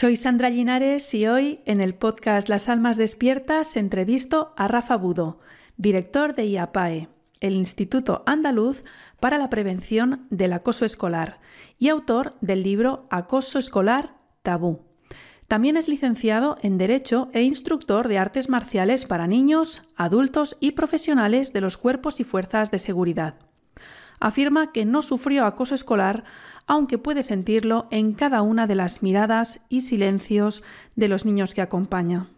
Soy Sandra Linares y hoy en el podcast Las Almas Despiertas entrevisto a Rafa Budo, director de IAPAE, el Instituto Andaluz para la Prevención del Acoso Escolar y autor del libro Acoso Escolar Tabú. También es licenciado en Derecho e instructor de artes marciales para niños, adultos y profesionales de los cuerpos y fuerzas de seguridad. Afirma que no sufrió acoso escolar, aunque puede sentirlo en cada una de las miradas y silencios de los niños que acompaña.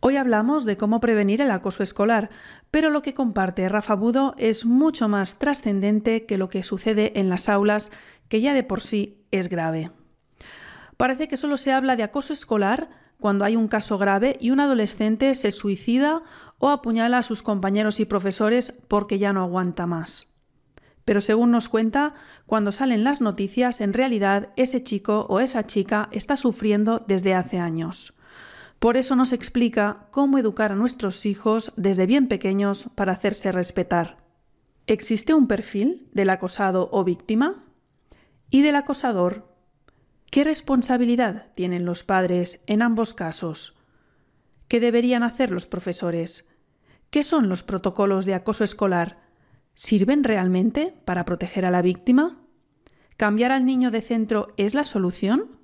Hoy hablamos de cómo prevenir el acoso escolar, pero lo que comparte Rafa Budo es mucho más trascendente que lo que sucede en las aulas, que ya de por sí es grave. Parece que solo se habla de acoso escolar cuando hay un caso grave y un adolescente se suicida o apuñala a sus compañeros y profesores porque ya no aguanta más. Pero según nos cuenta, cuando salen las noticias, en realidad ese chico o esa chica está sufriendo desde hace años. Por eso nos explica cómo educar a nuestros hijos desde bien pequeños para hacerse respetar. ¿Existe un perfil del acosado o víctima? ¿Y del acosador? ¿Qué responsabilidad tienen los padres en ambos casos? ¿Qué deberían hacer los profesores? ¿Qué son los protocolos de acoso escolar? ¿Sirven realmente para proteger a la víctima? ¿Cambiar al niño de centro es la solución?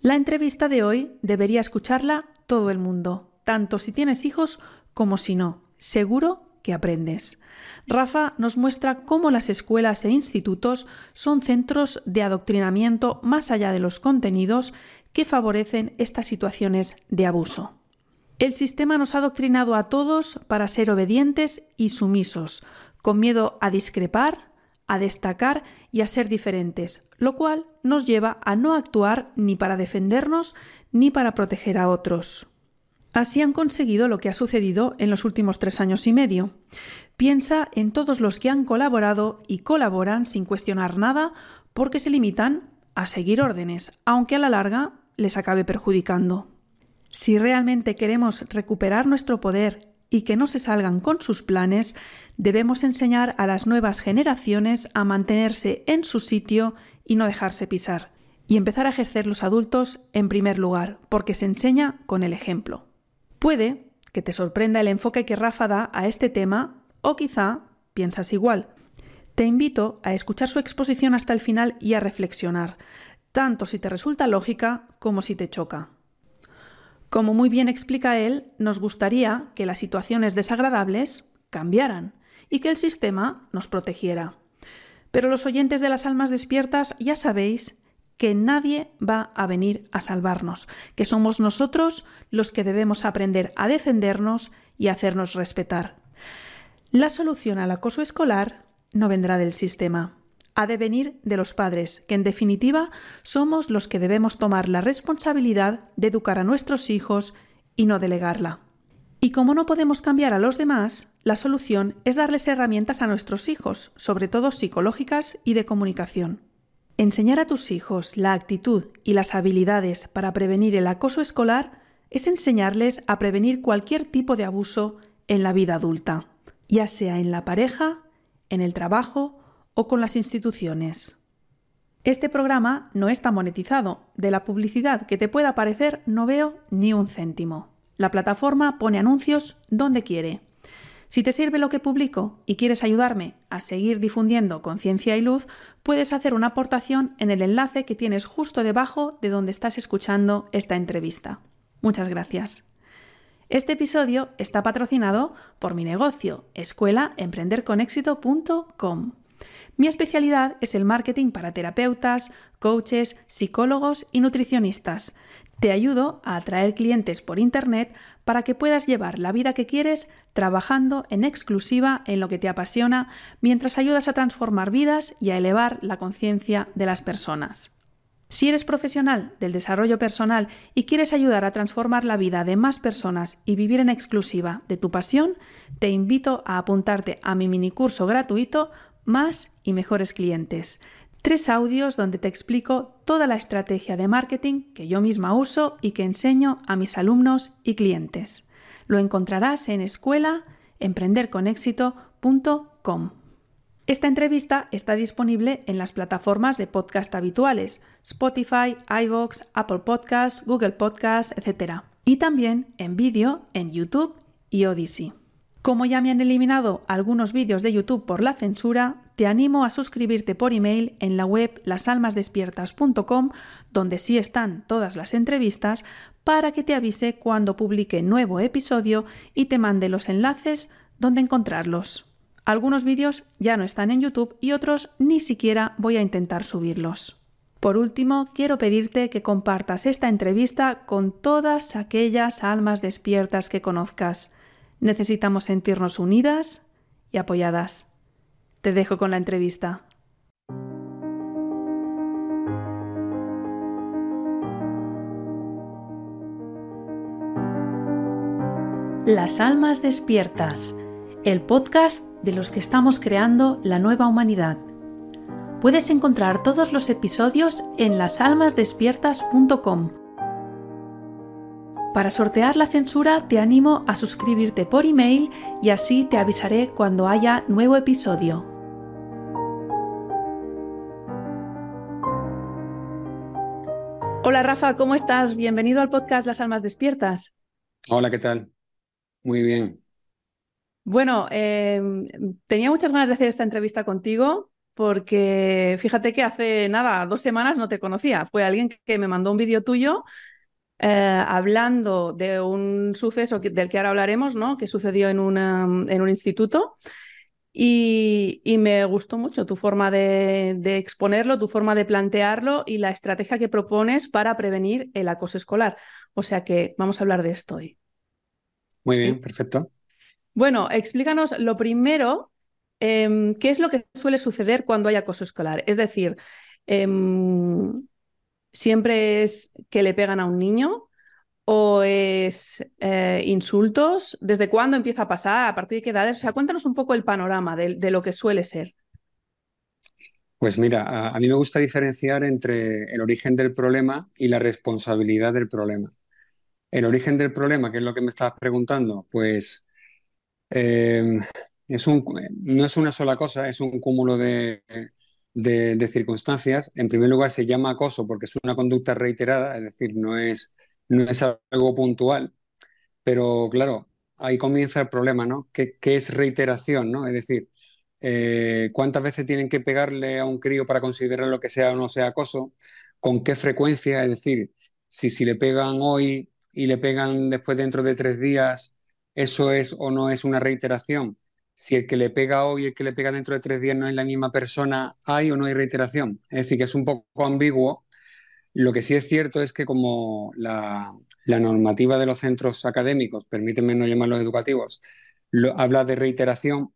La entrevista de hoy debería escucharla todo el mundo, tanto si tienes hijos como si no. Seguro que aprendes. Rafa nos muestra cómo las escuelas e institutos son centros de adoctrinamiento más allá de los contenidos que favorecen estas situaciones de abuso. El sistema nos ha adoctrinado a todos para ser obedientes y sumisos, con miedo a discrepar, a destacar y a ser diferentes, lo cual nos lleva a no actuar ni para defendernos ni para proteger a otros. Así han conseguido lo que ha sucedido en los últimos tres años y medio. Piensa en todos los que han colaborado y colaboran sin cuestionar nada porque se limitan a seguir órdenes, aunque a la larga les acabe perjudicando. Si realmente queremos recuperar nuestro poder y que no se salgan con sus planes, debemos enseñar a las nuevas generaciones a mantenerse en su sitio y no dejarse pisar, y empezar a ejercer los adultos en primer lugar, porque se enseña con el ejemplo. Puede que te sorprenda el enfoque que Rafa da a este tema o quizá piensas igual. Te invito a escuchar su exposición hasta el final y a reflexionar, tanto si te resulta lógica como si te choca. Como muy bien explica él, nos gustaría que las situaciones desagradables cambiaran y que el sistema nos protegiera. Pero los oyentes de las almas despiertas ya sabéis que nadie va a venir a salvarnos, que somos nosotros los que debemos aprender a defendernos y hacernos respetar. La solución al acoso escolar no vendrá del sistema, ha de venir de los padres, que en definitiva somos los que debemos tomar la responsabilidad de educar a nuestros hijos y no delegarla. Y como no podemos cambiar a los demás, la solución es darles herramientas a nuestros hijos, sobre todo psicológicas y de comunicación. Enseñar a tus hijos la actitud y las habilidades para prevenir el acoso escolar es enseñarles a prevenir cualquier tipo de abuso en la vida adulta, ya sea en la pareja, en el trabajo o con las instituciones. Este programa no está monetizado. De la publicidad que te pueda parecer no veo ni un céntimo. La plataforma pone anuncios donde quiere. Si te sirve lo que publico y quieres ayudarme a seguir difundiendo conciencia y luz, puedes hacer una aportación en el enlace que tienes justo debajo de donde estás escuchando esta entrevista. Muchas gracias. Este episodio está patrocinado por mi negocio, escuelaemprenderconexito.com. Mi especialidad es el marketing para terapeutas, coaches, psicólogos y nutricionistas. Te ayudo a atraer clientes por Internet para que puedas llevar la vida que quieres trabajando en exclusiva en lo que te apasiona mientras ayudas a transformar vidas y a elevar la conciencia de las personas. Si eres profesional del desarrollo personal y quieres ayudar a transformar la vida de más personas y vivir en exclusiva de tu pasión, te invito a apuntarte a mi minicurso gratuito más y mejores clientes. Tres audios donde te explico toda la estrategia de marketing que yo misma uso y que enseño a mis alumnos y clientes. Lo encontrarás en escuela Esta entrevista está disponible en las plataformas de podcast habituales, Spotify, iVoox, Apple Podcasts, Google Podcasts, etc. Y también en vídeo en YouTube y Odyssey. Como ya me han eliminado algunos vídeos de YouTube por la censura, te animo a suscribirte por email en la web lasalmasdespiertas.com, donde sí están todas las entrevistas, para que te avise cuando publique nuevo episodio y te mande los enlaces donde encontrarlos. Algunos vídeos ya no están en YouTube y otros ni siquiera voy a intentar subirlos. Por último, quiero pedirte que compartas esta entrevista con todas aquellas almas despiertas que conozcas Necesitamos sentirnos unidas y apoyadas. Te dejo con la entrevista. Las Almas Despiertas, el podcast de los que estamos creando la nueva humanidad. Puedes encontrar todos los episodios en lasalmasdespiertas.com para sortear la censura te animo a suscribirte por email y así te avisaré cuando haya nuevo episodio. Hola Rafa, ¿cómo estás? Bienvenido al podcast Las Almas Despiertas. Hola, ¿qué tal? Muy bien. Bueno, em, tenía muchas ganas de hacer esta entrevista contigo porque fíjate que hace nada, dos semanas no te conocía. Fue alguien que me mandó un vídeo tuyo eh, hablando de un suceso del que ahora hablaremos, ¿no? que sucedió en, en un instituto. Y, me gustó mucho tu forma de, exponerlo, tu forma de plantearlo y la estrategia que propones para prevenir el acoso escolar. O sea que vamos a hablar de esto hoy. Muy bien, perfecto. Bueno, explícanos lo primero, em, ¿qué es lo que suele suceder cuando hay acoso escolar? Es decir, em, siempre es que le pegan a un niño o es eh, insultos? ¿Desde cuándo empieza a pasar? ¿A partir de qué edades? O sea, cuéntanos un poco el panorama de, lo que suele ser. Pues mira, a, mí me gusta diferenciar entre el origen del problema y la responsabilidad del problema. El origen del problema, que es lo que me estabas preguntando, pues eh, es un, no es una sola cosa, es un cúmulo de, de, circunstancias. En primer lugar, se llama acoso porque es una conducta reiterada, es decir, no es, no es algo puntual. Pero claro, ahí comienza el problema, ¿no? ¿Qué, es reiteración, ¿no? Es decir, eh, ¿cuántas veces tienen que pegarle a un crío para considerar lo que sea o no sea acoso? ¿Con qué frecuencia? Es decir, si, si le pegan hoy y le pegan después dentro de tres días, ¿eso es o no es una reiteración? Si el que le pega hoy y el que le pega dentro de tres días no es la misma persona, ¿hay o no hay reiteración? Es decir, que es un poco ambiguo. Lo que sí es cierto es que como la, normativa de los centros académicos, permítanme no llamarlos educativos, habla de reiteración,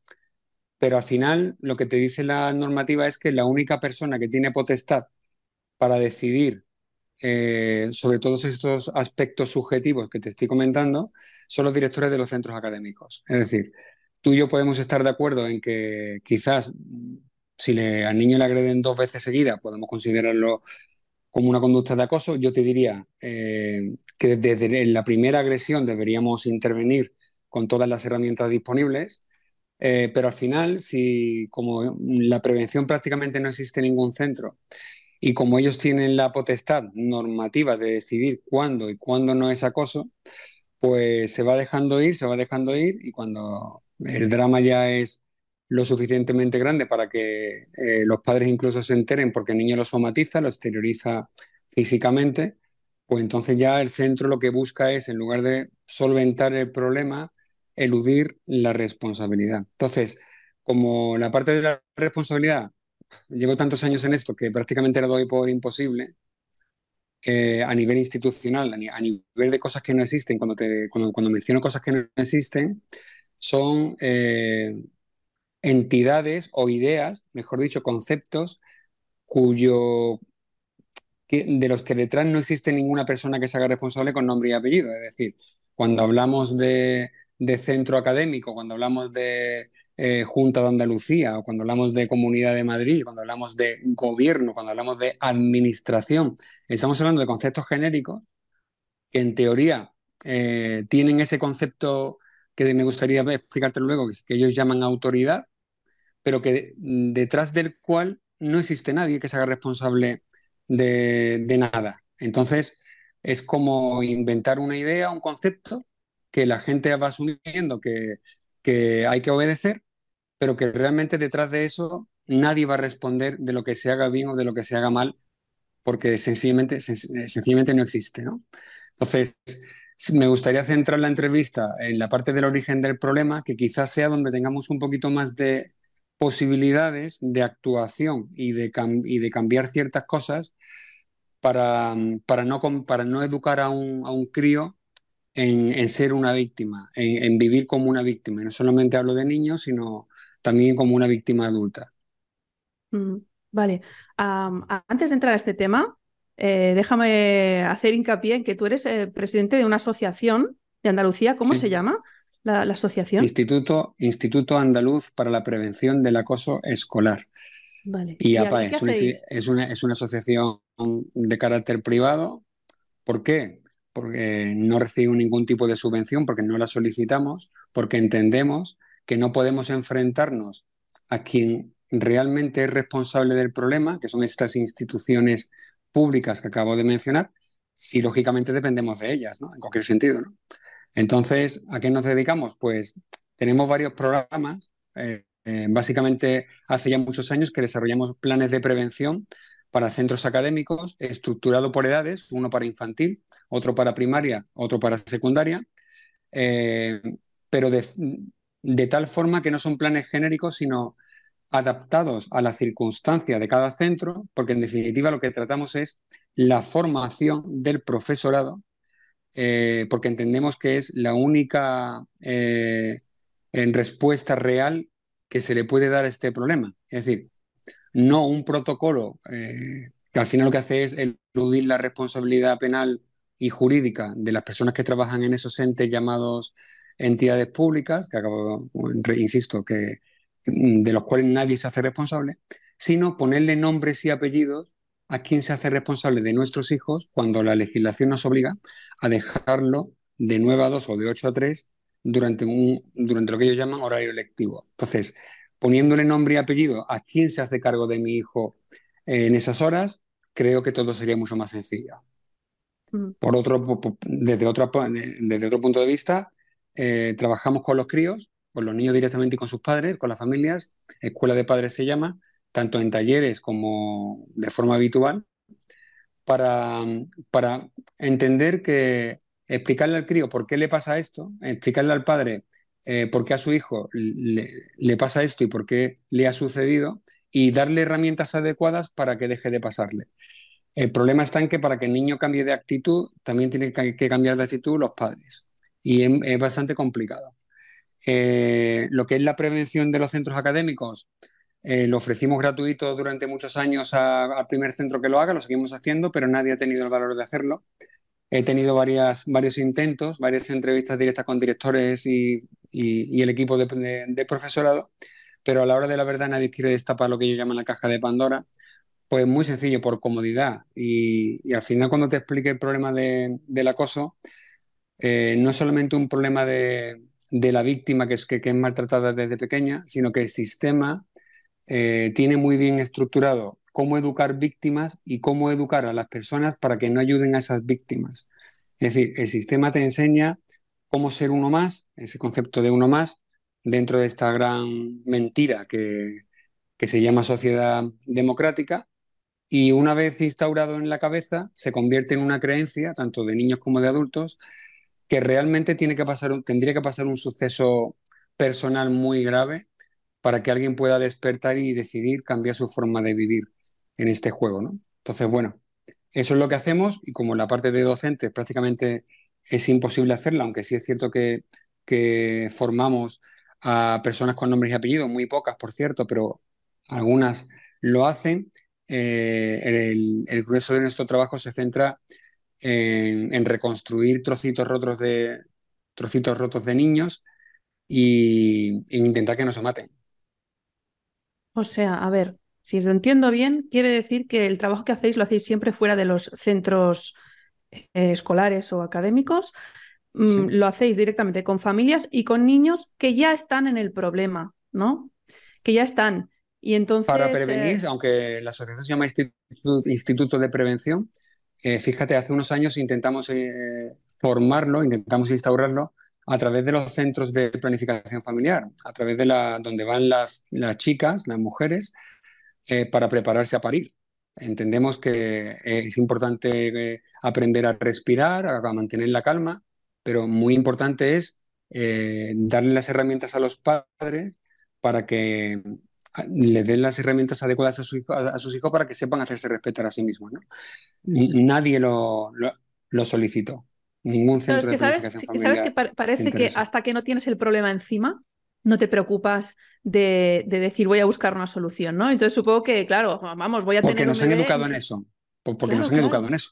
pero al final lo que te dice la normativa es que la única persona que tiene potestad para decidir eh, sobre todos estos aspectos subjetivos que te estoy comentando son los directores de los centros académicos. Es decir, tú y yo podemos estar de acuerdo en que quizás si le, al niño le agreden dos veces seguidas, podemos considerarlo como una conducta de acoso. Yo te diría eh, que desde la primera agresión deberíamos intervenir con todas las herramientas disponibles, eh, pero al final, si como la prevención prácticamente no existe en ningún centro y como ellos tienen la potestad normativa de decidir cuándo y cuándo no es acoso, pues se va dejando ir, se va dejando ir y cuando el drama ya es lo suficientemente grande para que eh, los padres incluso se enteren porque el niño lo somatiza, lo exterioriza físicamente, pues entonces ya el centro lo que busca es, en lugar de solventar el problema, eludir la responsabilidad. Entonces, como la parte de la responsabilidad, llevo tantos años en esto que prácticamente la doy por imposible, eh, a nivel institucional, a, nivel de cosas que no existen, cuando, te, cuando menciono cosas que no existen, son eh, entidades o ideas, mejor dicho, conceptos, cuyo, de los que detrás no existe ninguna persona que se haga responsable con nombre y apellido. Es decir, cuando hablamos de, centro académico, cuando hablamos de eh, Junta de Andalucía, o cuando hablamos de Comunidad de Madrid, cuando hablamos de gobierno, cuando hablamos de administración, estamos hablando de conceptos genéricos que en teoría eh, tienen ese concepto que me gustaría explicarte luego, que, ellos llaman autoridad, pero que detrás del cual no existe nadie que se haga responsable de, nada. Entonces, es como inventar una idea, un concepto, que la gente va asumiendo que, que hay que obedecer, pero que realmente detrás de eso nadie va a responder de lo que se haga bien o de lo que se haga mal, porque sencillamente, sencillamente no existe. Entonces, me gustaría centrar la entrevista en la parte del origen del problema, que quizás sea donde tengamos un poquito más de posibilidades de actuación y de, cambiar ciertas cosas para, no, educar a un, a un crío en, ser una víctima, en, vivir como una víctima. no solamente hablo de niños, sino también como una víctima adulta. Mm, vale. antes de entrar a este tema, eh, déjame hacer hincapié en que tú eres eh, presidente de una asociación de Andalucía. ¿Cómo se llama la, asociación? Instituto, Instituto Andaluz para la Prevención del Acoso Escolar. Vale. Y, APA es, es, una, es una asociación de carácter privado. ¿Por qué? Porque no recibimos ningún tipo de subvención, porque no la solicitamos, porque entendemos que no podemos enfrentarnos a quien realmente es responsable del problema, que son estas instituciones públicas que acabo de mencionar, si lógicamente dependemos de ellas. En cualquier sentido. Entonces, ¿a qué nos dedicamos? Pues tenemos varios programas. Eh, eh, básicamente, hace ya muchos años que desarrollamos planes de prevención para centros académicos, estructurado por edades, uno para infantil, otro para primaria, otro para secundaria, eh, pero de tal forma que no son planes genéricos, sino adaptados a la circunstancia de cada centro, porque en definitiva lo que tratamos es la formación del profesorado, eh, porque entendemos que es la única eh, en respuesta real que se le puede dar a este problema. Es decir, no un protocolo eh, que al final lo que hace es eludir la responsabilidad penal y jurídica de las personas que trabajan en esos entes llamados entidades públicas, que acabo, insisto, que de los cuales nadie se hace responsable, sino ponerle nombres y apellidos a quien se hace responsable de nuestros hijos cuando la legislación nos obliga a dejarlo de 9 a 2 o de 8 a 3 durante, un, durante lo que ellos llaman horario lectivo. Entonces, poniéndole nombre y apellido a quien se hace cargo de mi hijo en esas horas, creo que todo sería mucho más sencillo. Mm. Por otro, desde, otro, desde otro punto de vista, eh, trabajamos con los críos con los niños directamente y con sus padres, con las familias. Escuela de padres se llama, tanto en talleres como de forma habitual, para, para entender que explicarle al crío por qué le pasa esto, explicarle al padre eh, por qué a su hijo le, le, pasa esto y por qué le ha sucedido y darle herramientas adecuadas para que deje de pasarle. El problema está en que para que el niño cambie de actitud, también tienen que cambiar de actitud los padres. Y es bastante complicado. Eh, lo que es la prevención de los centros académicos, eh, lo ofrecimos gratuito durante muchos años al primer centro que lo haga, lo seguimos haciendo, pero nadie ha tenido el valor de hacerlo. He tenido varias, varios intentos, varias entrevistas directas con directores y, el equipo de, profesorado, pero a la hora de la verdad nadie quiere destapar lo que ellos llaman la caja de Pandora. Pues muy sencillo, por comodidad. Y, al final cuando te explique el problema del acoso, eh, no es solamente un problema de, de la víctima que es, que, es maltratada desde pequeña, sino que el sistema eh, tiene muy bien estructurado cómo educar víctimas y cómo educar a las personas para que no ayuden a esas víctimas. Es decir, el sistema te enseña cómo ser uno más, ese concepto de uno más, dentro de esta gran mentira que, que se llama sociedad democrática, y una vez instaurado en la cabeza, se convierte en una creencia, tanto de niños como de adultos, que realmente tiene que pasar, tendría que pasar un suceso personal muy grave para que alguien pueda despertar y decidir cambiar su forma de vivir en este juego, ¿no? Entonces, bueno, eso es lo que hacemos y como la parte de docentes prácticamente es imposible hacerla, aunque sí es cierto que, que formamos a personas con nombres y apellidos, muy pocas, por cierto, pero algunas lo hacen. Eh, el, el, grueso de nuestro trabajo se centra en, reconstruir trocitos rotos de, trocitos rotos de niños y, intentar que no se maten. O sea, a ver, si lo entiendo bien, quiere decir que el trabajo que hacéis lo hacéis siempre fuera de los centros eh, escolares o académicos. Mm, lo hacéis directamente con familias y con niños que ya están en el problema, ¿no? que ya están. Y entonces, Para prevenir, aunque la asociación se llama Instituto, de Prevención, fíjate, hace unos años intentamos formarlo, intentamos instaurarlo a través de los centros de planificación familiar, a través de la, donde van las, chicas, las mujeres, eh, para prepararse a parir. Entendemos que es importante eh, aprender a respirar, a, mantener la calma, pero muy importante es eh, darle las herramientas a los padres para que les den las herramientas adecuadas a, sus hijos para que sepan hacerse respetar a sí mismos. ¿no? Nadie lo, lo solicitó. Ningún centro de sabes, sabes que parece que hasta que no tienes el problema encima, no te preocupas de, decir voy a buscar una solución, ¿no? Entonces supongo que, claro, vamos, voy a porque tener. Porque nos han educado en eso. Porque nos han educado en eso.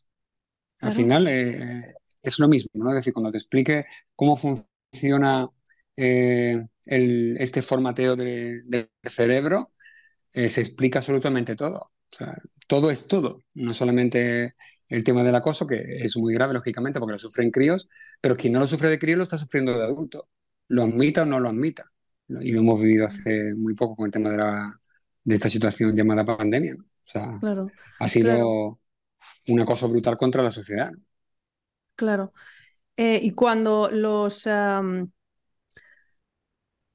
Al final eh, es lo mismo, ¿no? Es decir, cuando te explique cómo funciona eh, este formateo del cerebro, eh, se explica absolutamente todo. O sea, todo es todo, no solamente el tema del acoso, que es muy grave, lógicamente, porque lo sufren críos, pero quien no lo sufre de crío lo está sufriendo de adulto, lo admita o no lo admita. Y lo hemos vivido hace muy poco con el tema de, la, de esta situación llamada pandemia. O sea, ha sido un acoso brutal contra la sociedad. Claro. Eh, y cuando los...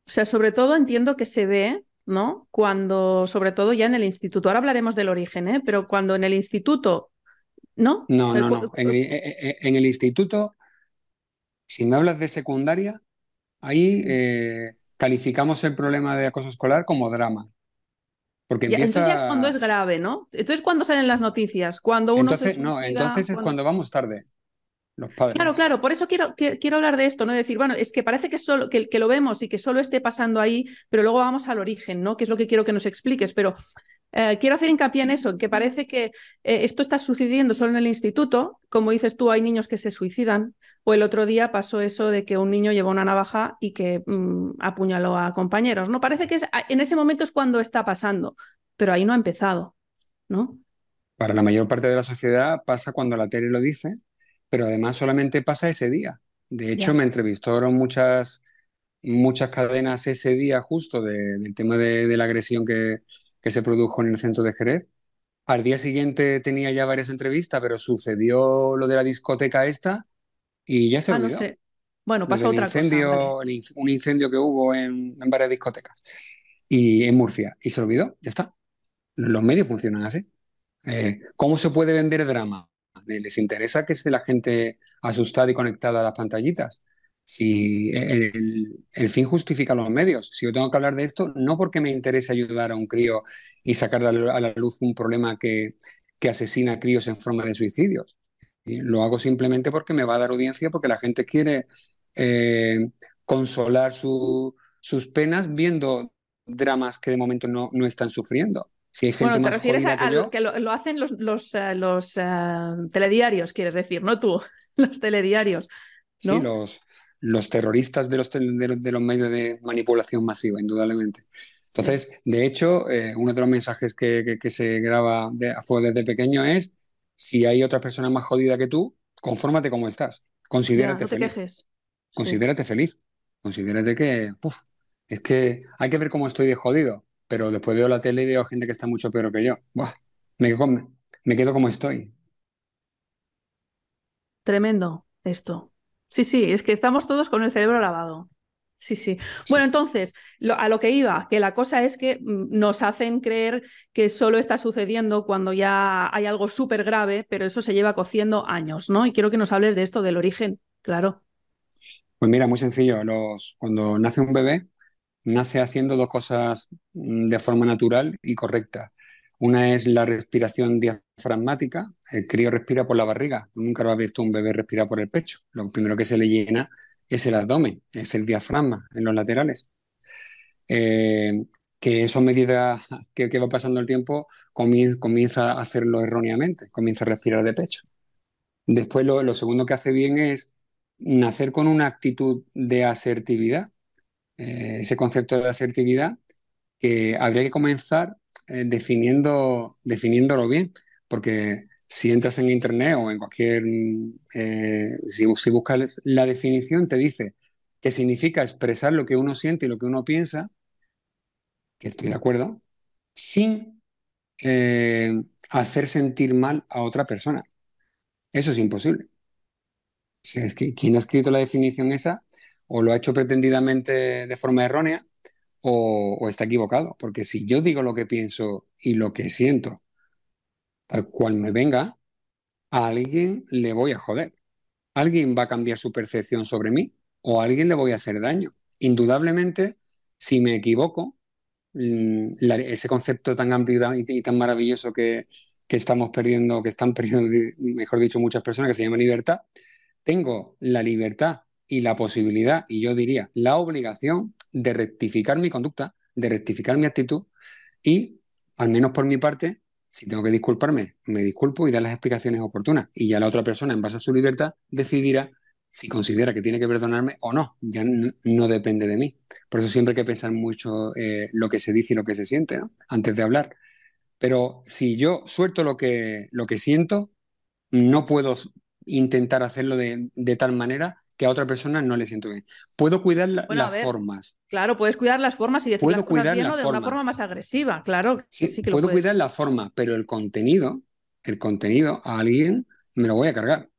o sea, sobre todo entiendo que se ve, ¿no? Cuando, sobre todo ya en el instituto, ahora hablaremos del origen, ¿eh? Pero cuando en el instituto ¿No? No, no, no. En, el instituto, si me hablas de secundaria, ahí eh, calificamos el problema de acoso escolar como drama. Porque Entonces ya es cuando es grave, ¿no? Entonces cuando salen las noticias, cuando uno entonces, No, entonces es cuando vamos tarde. Los padres. Claro, claro, por eso quiero, quiero hablar de esto, ¿no? Decir, bueno, es que parece que, solo, que, que, lo vemos y que solo esté pasando ahí, pero luego vamos al origen, ¿no? Que es lo que quiero que nos expliques. Pero eh, quiero hacer hincapié en eso, que parece que eh, esto está sucediendo solo en el instituto. Como dices tú, hay niños que se suicidan. O el otro día pasó eso de que un niño llevó una navaja y que mm, apuñaló a compañeros. ¿no? Parece que en ese momento es cuando está pasando, pero ahí no ha empezado. ¿no? Para la mayor parte de la sociedad pasa cuando la tele lo dice, pero además solamente pasa ese día. De hecho, me entrevistaron muchas, muchas cadenas ese día justo del tema de la agresión que, que se produjo en el centro de Jerez. Al día siguiente tenía ya varias entrevistas, pero sucedió lo de la discoteca esta y ya se ah, olvidó. Bueno, pasó otra incendio, cosa. Un incendio que hubo en, varias discotecas y en Murcia. Y se olvidó, ya está. Los medios funcionan así. Eh, ¿Cómo se puede vender drama? ¿Les interesa que esté la gente asustada y conectada a las pantallitas? si el, fin justifica los medios. Si yo tengo que hablar de esto, no porque me interese ayudar a un crío y sacar a la luz un problema que, que asesina a críos en forma de suicidios. Lo hago simplemente porque me va a dar audiencia, porque la gente quiere eh, consolar sus penas viendo dramas que de momento no, no están sufriendo. Si hay gente bueno, te refieres a, lo que lo, hacen los, los, eh, los eh, telediarios, quieres decir, no tú, los telediarios. Sí, los, los terroristas de los, de, los medios de manipulación masiva, indudablemente. Entonces, de hecho, eh, uno de los mensajes que, se graba de, a fuego desde pequeño es, si hay otra persona más jodida que tú, confórmate como estás, considérate feliz. Considérate feliz, considérate que, es que hay que ver cómo estoy de jodido, pero después veo la tele y veo gente que está mucho peor que yo. me, me quedo como estoy. Tremendo esto. Sí, sí, es que estamos todos con el cerebro lavado. Sí, sí. Bueno, entonces, a lo que iba, que la cosa es que mm, nos hacen creer que solo está sucediendo cuando ya hay algo súper grave, pero eso se lleva cociendo años, ¿no? Y quiero que nos hables de esto, del origen, claro. Pues mira, muy sencillo. Los, cuando nace un bebé, nace haciendo dos cosas mm, de forma natural y correcta. Una es la respiración diafragmática. El crío respira por la barriga. Nunca lo ha visto un bebé respirar por el pecho. Lo primero que se le llena es el abdomen, es el diafragma en los laterales. Eh, que eso a medida que, va pasando el tiempo comienza, a hacerlo erróneamente, comienza a respirar de pecho. Después lo, segundo que hace bien es nacer con una actitud de asertividad. Eh, ese concepto de asertividad que habría que comenzar eh, definiendo, definiéndolo bien, porque si entras en internet o en cualquier, eh, si, buscas la definición, te dice que significa expresar lo que uno siente y lo que uno piensa que estoy de acuerdo, sin hacer sentir mal a otra persona. Eso es imposible. es que quien ha escrito la definición esa o lo ha hecho pretendidamente de forma errónea o, está equivocado. Porque si yo digo lo que pienso y lo que siento, tal cual me venga, a alguien le voy a joder. Alguien va a cambiar su percepción sobre mí o a alguien le voy a hacer daño. Indudablemente, si me equivoco, mm, ese concepto tan amplio y tan maravilloso que, que estamos perdiendo, que están perdiendo, mejor dicho, muchas personas, que se llama libertad, tengo la libertad y la posibilidad, y yo diría la obligación de rectificar mi conducta, de rectificar mi actitud y, al menos por mi parte, si tengo que disculparme, me disculpo y dar las explicaciones oportunas. Y ya la otra persona, en base a su libertad, decidirá si considera que tiene que perdonarme o no. Ya no, depende de mí. Por eso siempre hay que pensar mucho eh, lo que se dice y lo que se siente. Antes de hablar. Pero si yo suelto lo que, lo que siento, no puedo intentar hacerlo de, tal manera que a otra persona no le siento bien. Puedo cuidar las formas. Claro, puedes cuidar las formas y decir puedo cuidar bien de una forma más agresiva, claro. Sí, sí que puedo cuidar la forma, pero el contenido, el contenido a alguien me lo voy a cargar.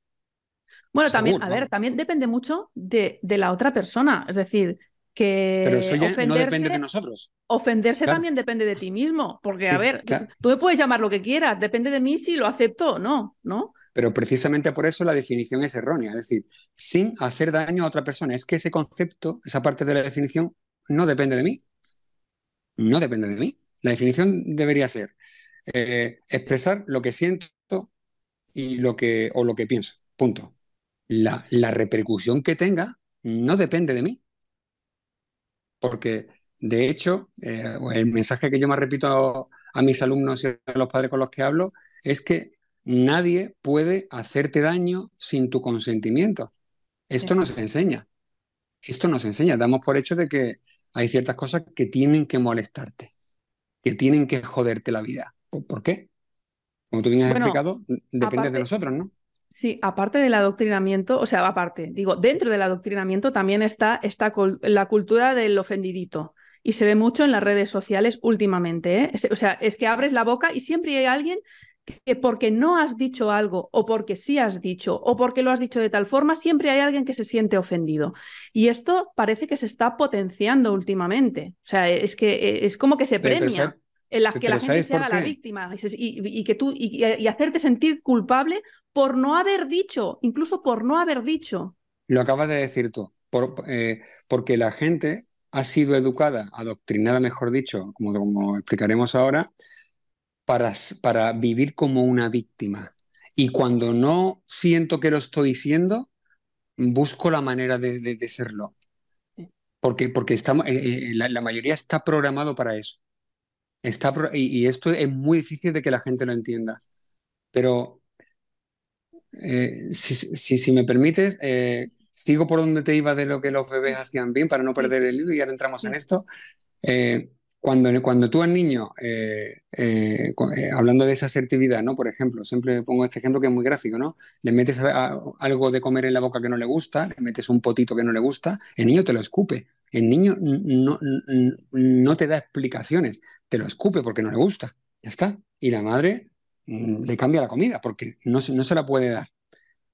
Bueno, también, a ver, también depende mucho de, de, la otra persona. Es decir, pero eso ya no depende de nosotros. Ofenderse también depende de ti mismo, porque a ver, tú me puedes llamar lo que quieras, depende de mí si lo acepto o no, ¿no? Pero precisamente por eso la definición es errónea, es decir, sin hacer daño a otra persona. Es que ese concepto, esa parte de la definición, no depende de mí. No depende de mí. La definición debería ser eh, expresar lo que siento y lo que, o lo que pienso. Punto. La, la repercusión que tenga no depende de mí porque de hecho, eh, el mensaje que yo más repito a, mis alumnos y a los padres con los que hablo es que nadie puede hacerte daño sin tu consentimiento. Esto nos enseña. Esto nos enseña. Damos por hecho de que hay ciertas cosas que tienen que molestarte, que tienen que joderte la vida. ¿Por, qué? Como tú bien has explicado, depende de nosotros, ¿no? Sí, aparte del adoctrinamiento, o sea, aparte, digo, dentro del adoctrinamiento también está, la cultura del ofendidito. Y se ve mucho en las redes sociales últimamente. ¿eh? O sea, es que abres la boca y siempre hay alguien que porque no has dicho algo o porque sí has dicho o porque lo has dicho de tal forma, siempre hay alguien que se siente ofendido. Y esto parece que se está potenciando últimamente. O sea, es que eh, es como que se premia en las que la gente se haga la víctima y, que tú y, hacerte sentir culpable por no haber dicho, incluso por no haber dicho. Lo acabas de decir tú, eh, porque la gente ha sido educada, adoctrinada, mejor dicho, como, como explicaremos ahora, para, para vivir como una víctima. Y cuando no siento que lo estoy siendo, busco la manera de, serlo. Porque, porque estamos, eh, eh, la mayoría está programado para eso. Está, y, esto es muy difícil de que la gente lo entienda. Pero eh, si, si, me permites, eh, sigo por donde te iba de lo que los bebés hacían bien para no perder el hilo y ahora entramos en esto. Eh, cuando, tú al niño, hablando de esa asertividad, ¿no? Por ejemplo, siempre pongo este ejemplo que es muy gráfico, ¿no? Le metes algo de comer en la boca que no le gusta, le metes un potito que no le gusta, el niño te lo escupe. El niño no, te da explicaciones, te lo escupe porque no le gusta, ya está. Y la madre mm, le cambia la comida porque no, se la puede dar.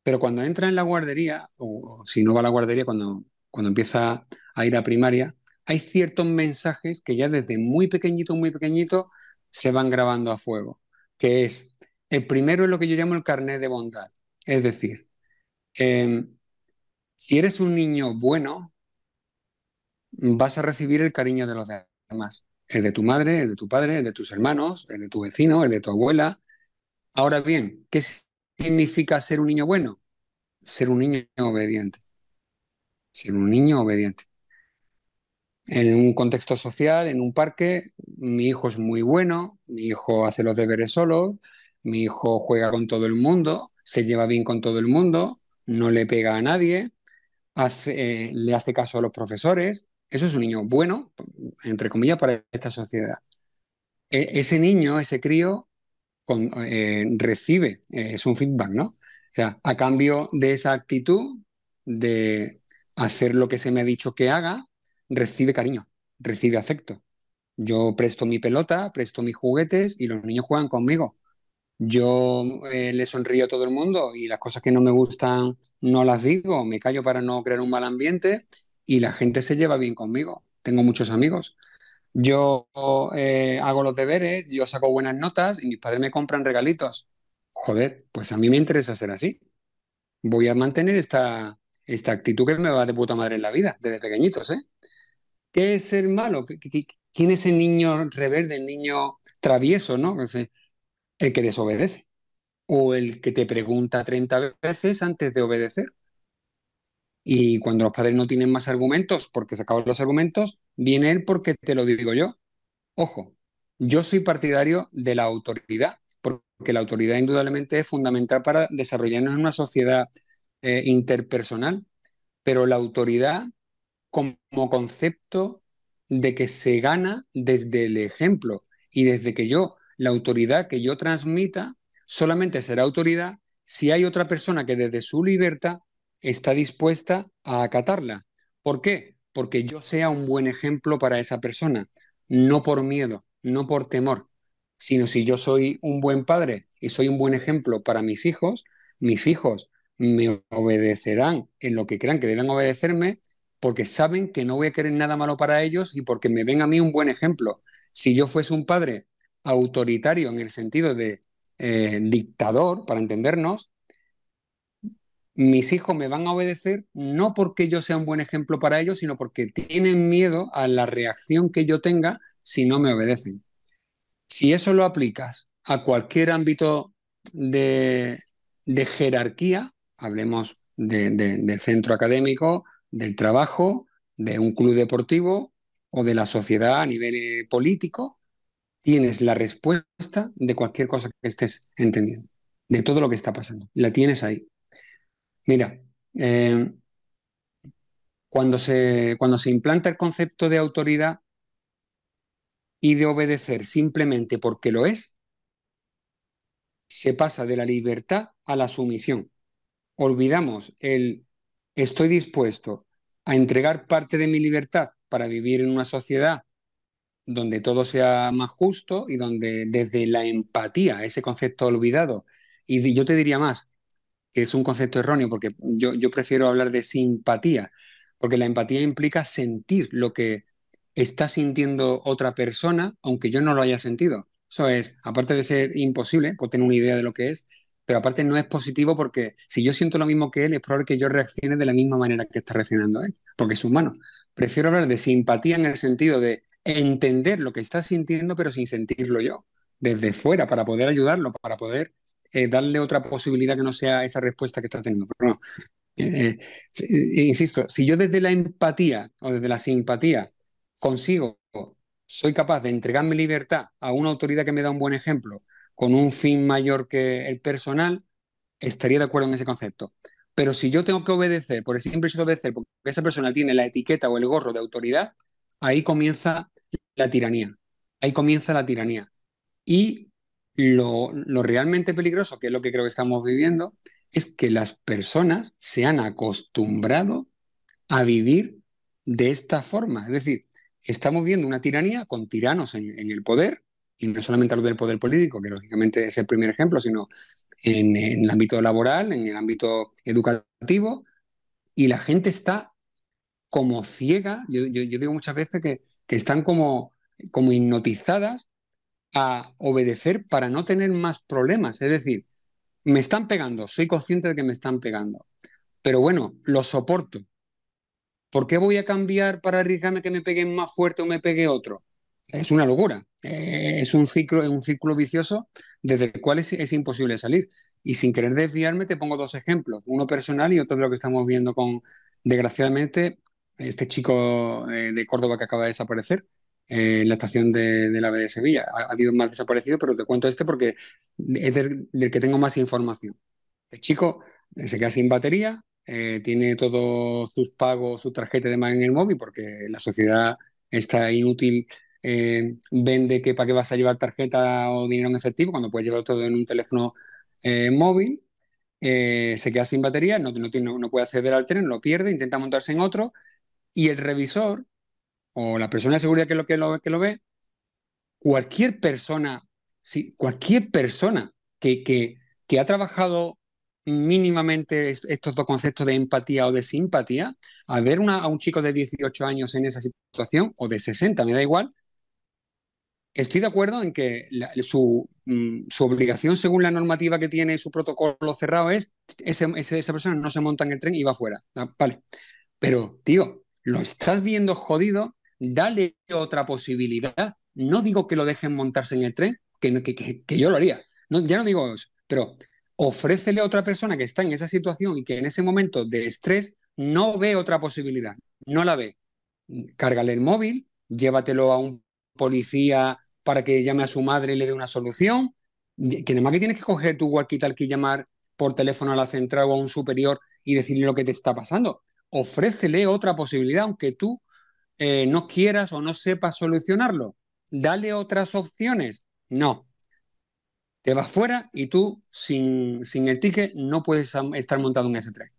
Pero cuando entra en la guardería, o, si no va a la guardería, cuando, cuando empieza a ir a primaria, hay ciertos mensajes que ya desde muy pequeñito, muy pequeñito, se van grabando a fuego. Que es, el primero es lo que yo llamo el carnet de bondad. Es decir, em, si eres un niño bueno, vas a recibir el cariño de los demás. El de tu madre, el de tu padre, el de tus hermanos, el de tu vecino, el de tu abuela. Ahora bien, ¿qué significa ser un niño bueno? Ser un niño obediente. Ser un niño obediente. En un contexto social, en un parque, mi hijo es muy bueno, mi hijo hace los deberes solo, mi hijo juega con todo el mundo, se lleva bien con todo el mundo, no le pega a nadie, le hace caso a los profesores, eso es un niño bueno, entre comillas, para esta sociedad. E, ese niño, ese crío, eh, recibe, eh, es un feedback, ¿no? O sea, a cambio de esa actitud de hacer lo que se me ha dicho que haga, recibe cariño, recibe afecto. Yo presto mi pelota, presto mis juguetes y los niños juegan conmigo. Yo eh, le sonrío a todo el mundo y las cosas que no me gustan no las digo, me callo para no crear un mal ambiente y la gente se lleva bien conmigo. Tengo muchos amigos. Yo eh, hago los deberes, yo saco buenas notas y mis padres me compran regalitos. Joder, pues a mí me interesa ser así. Voy a mantener esta, esta actitud que me va de puta madre en la vida, desde pequeñitos, ¿eh? ¿Qué es ser malo? ¿Quién es el niño rebelde, el niño travieso, ¿no? El que desobedece. O el que te pregunta 30 veces antes de obedecer. Y cuando los padres no tienen más argumentos, porque se acaban los argumentos, viene él porque te lo digo yo. Ojo, yo soy partidario de la autoridad, porque la autoridad indudablemente es fundamental para desarrollarnos en una sociedad eh, interpersonal, pero la autoridad como concepto de que se gana desde el ejemplo y desde que yo, la autoridad que yo transmita, solamente será autoridad si hay otra persona que desde su libertad está dispuesta a acatarla. ¿Por qué? Porque yo sea un buen ejemplo para esa persona, no por miedo, no por temor, sino si yo soy un buen padre y soy un buen ejemplo para mis hijos, mis hijos me obedecerán en lo que crean que deben obedecerme porque saben que no voy a querer nada malo para ellos y porque me ven a mí un buen ejemplo. Si yo fuese un padre autoritario en el sentido de eh, dictador, para entendernos, mis hijos me van a obedecer no porque yo sea un buen ejemplo para ellos, sino porque tienen miedo a la reacción que yo tenga si no me obedecen. Si eso lo aplicas a cualquier ámbito de, jerarquía, hablemos del centro académico, del trabajo, de un club deportivo o de la sociedad a nivel eh, político, tienes la respuesta de cualquier cosa que estés entendiendo, de todo lo que está pasando. La tienes ahí. Mira, eh, cuando, se, cuando se implanta el concepto de autoridad y de obedecer simplemente porque lo es, se pasa de la libertad a la sumisión. Olvidamos el estoy dispuesto a entregar parte de mi libertad para vivir en una sociedad donde todo sea más justo y donde desde la empatía, ese concepto olvidado, y yo te diría más, que es un concepto erróneo, porque yo, yo prefiero hablar de simpatía, porque la empatía implica sentir lo que está sintiendo otra persona, aunque yo no lo haya sentido. Eso es, aparte de ser imposible, pues tener una idea de lo que es, pero aparte no es positivo porque si yo siento lo mismo que él, es probable que yo reaccione de la misma manera que está reaccionando él, porque es humano. Prefiero hablar de simpatía en el sentido de entender lo que está sintiendo, pero sin sentirlo yo, desde fuera, para poder ayudarlo, para poder eh, darle otra posibilidad que no sea esa respuesta que está teniendo. Pero no. Eh, eh, insisto, si yo desde la empatía o desde la simpatía consigo, soy capaz de entregar mi libertad a una autoridad que me da un buen ejemplo, con un fin mayor que el personal, estaría de acuerdo en ese concepto. Pero si yo tengo que obedecer, por el simple hecho de obedecer, porque esa persona tiene la etiqueta o el gorro de autoridad, ahí comienza la tiranía. Ahí comienza la tiranía. Y lo, realmente peligroso, que es lo que creo que estamos viviendo, es que las personas se han acostumbrado a vivir de esta forma. Es decir, estamos viendo una tiranía con tiranos en, el poder, y no solamente hablo del poder político, que lógicamente es el primer ejemplo, sino en, el ámbito laboral, en el ámbito educativo, y la gente está como ciega, yo, digo muchas veces que, que están como, como hipnotizadas a obedecer para no tener más problemas. Es decir, me están pegando, soy consciente de que me están pegando, pero bueno, lo soporto. ¿Por qué voy a cambiar para arriesgarme que me peguen más fuerte o me pegue otro? Es una locura. Eh, es un ciclo, un círculo vicioso desde el cual es, imposible salir. Y sin querer desviarme, te pongo dos ejemplos, uno personal y otro de lo que estamos viendo con, desgraciadamente, este chico eh, de Córdoba que acaba de desaparecer, en la estación de, la de Sevilla. Ha, habido más desaparecidos, pero te cuento este porque es del, que tengo más información. El chico eh, se queda sin batería, eh, tiene todos sus pagos, su tarjeta de en el móvil, porque la sociedad está inútil. Eh, vende que para qué vas a llevar tarjeta o dinero en efectivo cuando puedes llevar todo en un teléfono móvil. se queda sin batería, no, no, no puede acceder al tren, lo pierde, intenta montarse en otro y el revisor o la persona de seguridad que lo, que lo, que lo ve, cualquier persona, sí, cualquier persona que, que, que ha trabajado mínimamente estos dos conceptos de empatía o de simpatía, al ver una, a un chico de 18 años en esa situación, o de 60, me da igual, estoy de acuerdo en que su, mm, su, obligación según la normativa que tiene su protocolo cerrado es ese, esa persona no se monta en el tren y va fuera. Ah, vale. Pero, tío, lo estás viendo jodido, dale otra posibilidad. No digo que lo dejen montarse en el tren, que, que, que yo lo haría. Ya no digo eso, pero ofrécele a otra persona que está en esa situación y que en ese momento de estrés no ve otra posibilidad, no la ve. Cárgale el móvil, llévatelo a un policía para que llame a su madre y le dé una solución. Que además que tienes que coger tu walkie-talkie y llamar por teléfono a la central o a un superior y decirle lo que te está pasando. Ofrécele otra posibilidad, aunque tú eh, no quieras o no sepas solucionarlo. Dale otras opciones. No, te vas fuera y tú, sin, sin el ticket, no puedes estar montado en ese tren.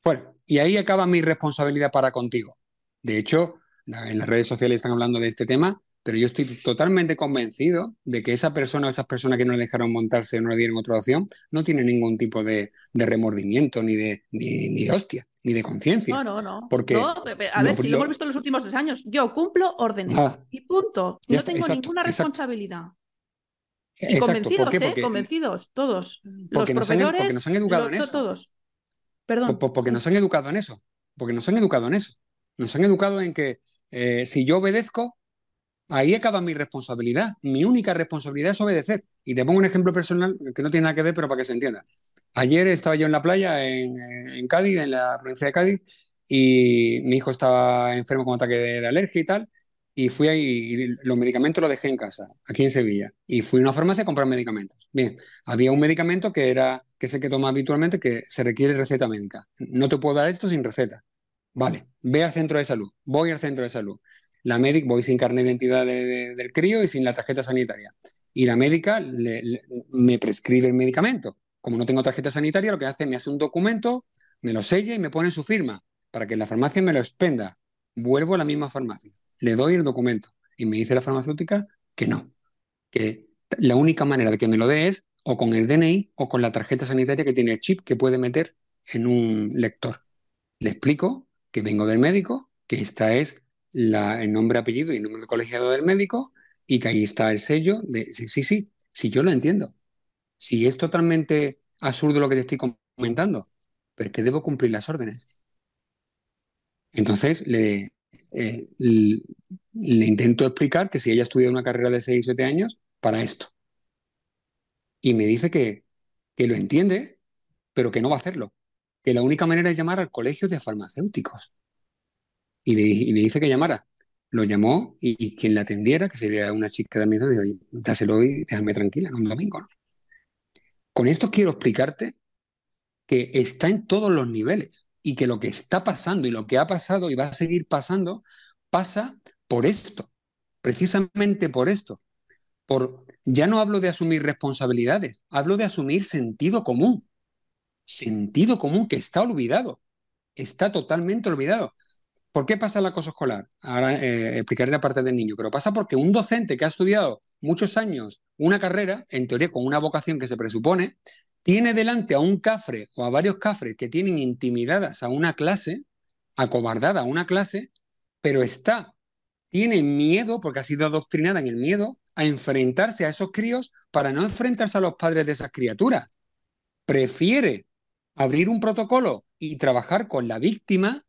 Fuera. Y ahí acaba mi responsabilidad para contigo. De hecho, en las redes sociales están hablando de este tema, pero yo estoy totalmente convencido de que esa persona o esas personas que no le dejaron montarse o no le dieron otra opción no tienen ningún tipo de, remordimiento, ni de, ni, de hostia, ni de conciencia. No, no, no. Porque, a ver, si lo, hemos visto en los últimos tres años, yo cumplo órdenes ah. y punto. No tengo ninguna responsabilidad. Y convencidos, ¿eh? convencidos, todos. Los profesores, porque nos han educado en eso. Todos. Perdón. porque nos han educado en eso. Porque nos han educado en eso. Nos han educado en que eh, si yo obedezco, ahí acaba mi responsabilidad. Mi única responsabilidad es obedecer. Y te pongo un ejemplo personal que no tiene nada que ver, pero para que se entienda. Ayer estaba yo en la playa, en, Cádiz, en la provincia de Cádiz, y mi hijo estaba enfermo con ataque de alergia y tal, y fui ahí, y los medicamentos los dejé en casa, aquí en Sevilla, y fui a una farmacia a comprar medicamentos. Bien, había un medicamento que era, que es el que toma habitualmente, que se requiere receta médica. No te puedo dar esto sin receta. Vale, ve al centro de salud, voy al centro de salud. La médica, voy sin carne de identidad del crío y sin la tarjeta sanitaria. Y la médica me prescribe el medicamento. Como no tengo tarjeta sanitaria, lo que hace es me hace un documento, me lo sella y me pone su firma para que la farmacia me lo expenda. Vuelvo a la misma farmacia le doy el documento y me dice la farmacéutica que no, que la única manera de que me lo dé es o con el DNI o con la tarjeta sanitaria que tiene el chip que puede meter en un lector. Le explico que vengo del médico, que esta es la, el nombre, apellido y número de colegiado del médico y que ahí está el sello de sí, sí, sí, sí, yo lo entiendo. Si es totalmente absurdo lo que te estoy comentando, pero es que debo cumplir las órdenes. Entonces le, eh, intento explicar que si ella estudia una carrera de 6 o 7 años, para esto. Y me dice que, que lo entiende, pero que no va a hacerlo. Que la única manera es llamar al colegio de farmacéuticos. Y le, dice que llamara. Lo llamó y, quien la atendiera, que sería una chica de mi dijo, dáselo y déjame tranquila, un domingo. Con esto quiero explicarte que está en todos los niveles y que lo que está pasando y lo que ha pasado y va a seguir pasando pasa por esto, precisamente por esto. Por, ya no hablo de asumir responsabilidades, hablo de asumir sentido común. Sentido común que está olvidado, está totalmente olvidado. ¿Por qué pasa el acoso escolar? Ahora eh, explicaré la parte del niño, pero pasa porque un docente que ha estudiado muchos años una carrera, en teoría con una vocación que se presupone, tiene delante a un cafre o a varios cafres que tienen intimidadas a una clase, acobardada a una clase, pero está, tiene miedo, porque ha sido adoctrinada en el miedo, a enfrentarse a esos críos para no enfrentarse a los padres de esas criaturas. Prefiere abrir un protocolo y trabajar con la víctima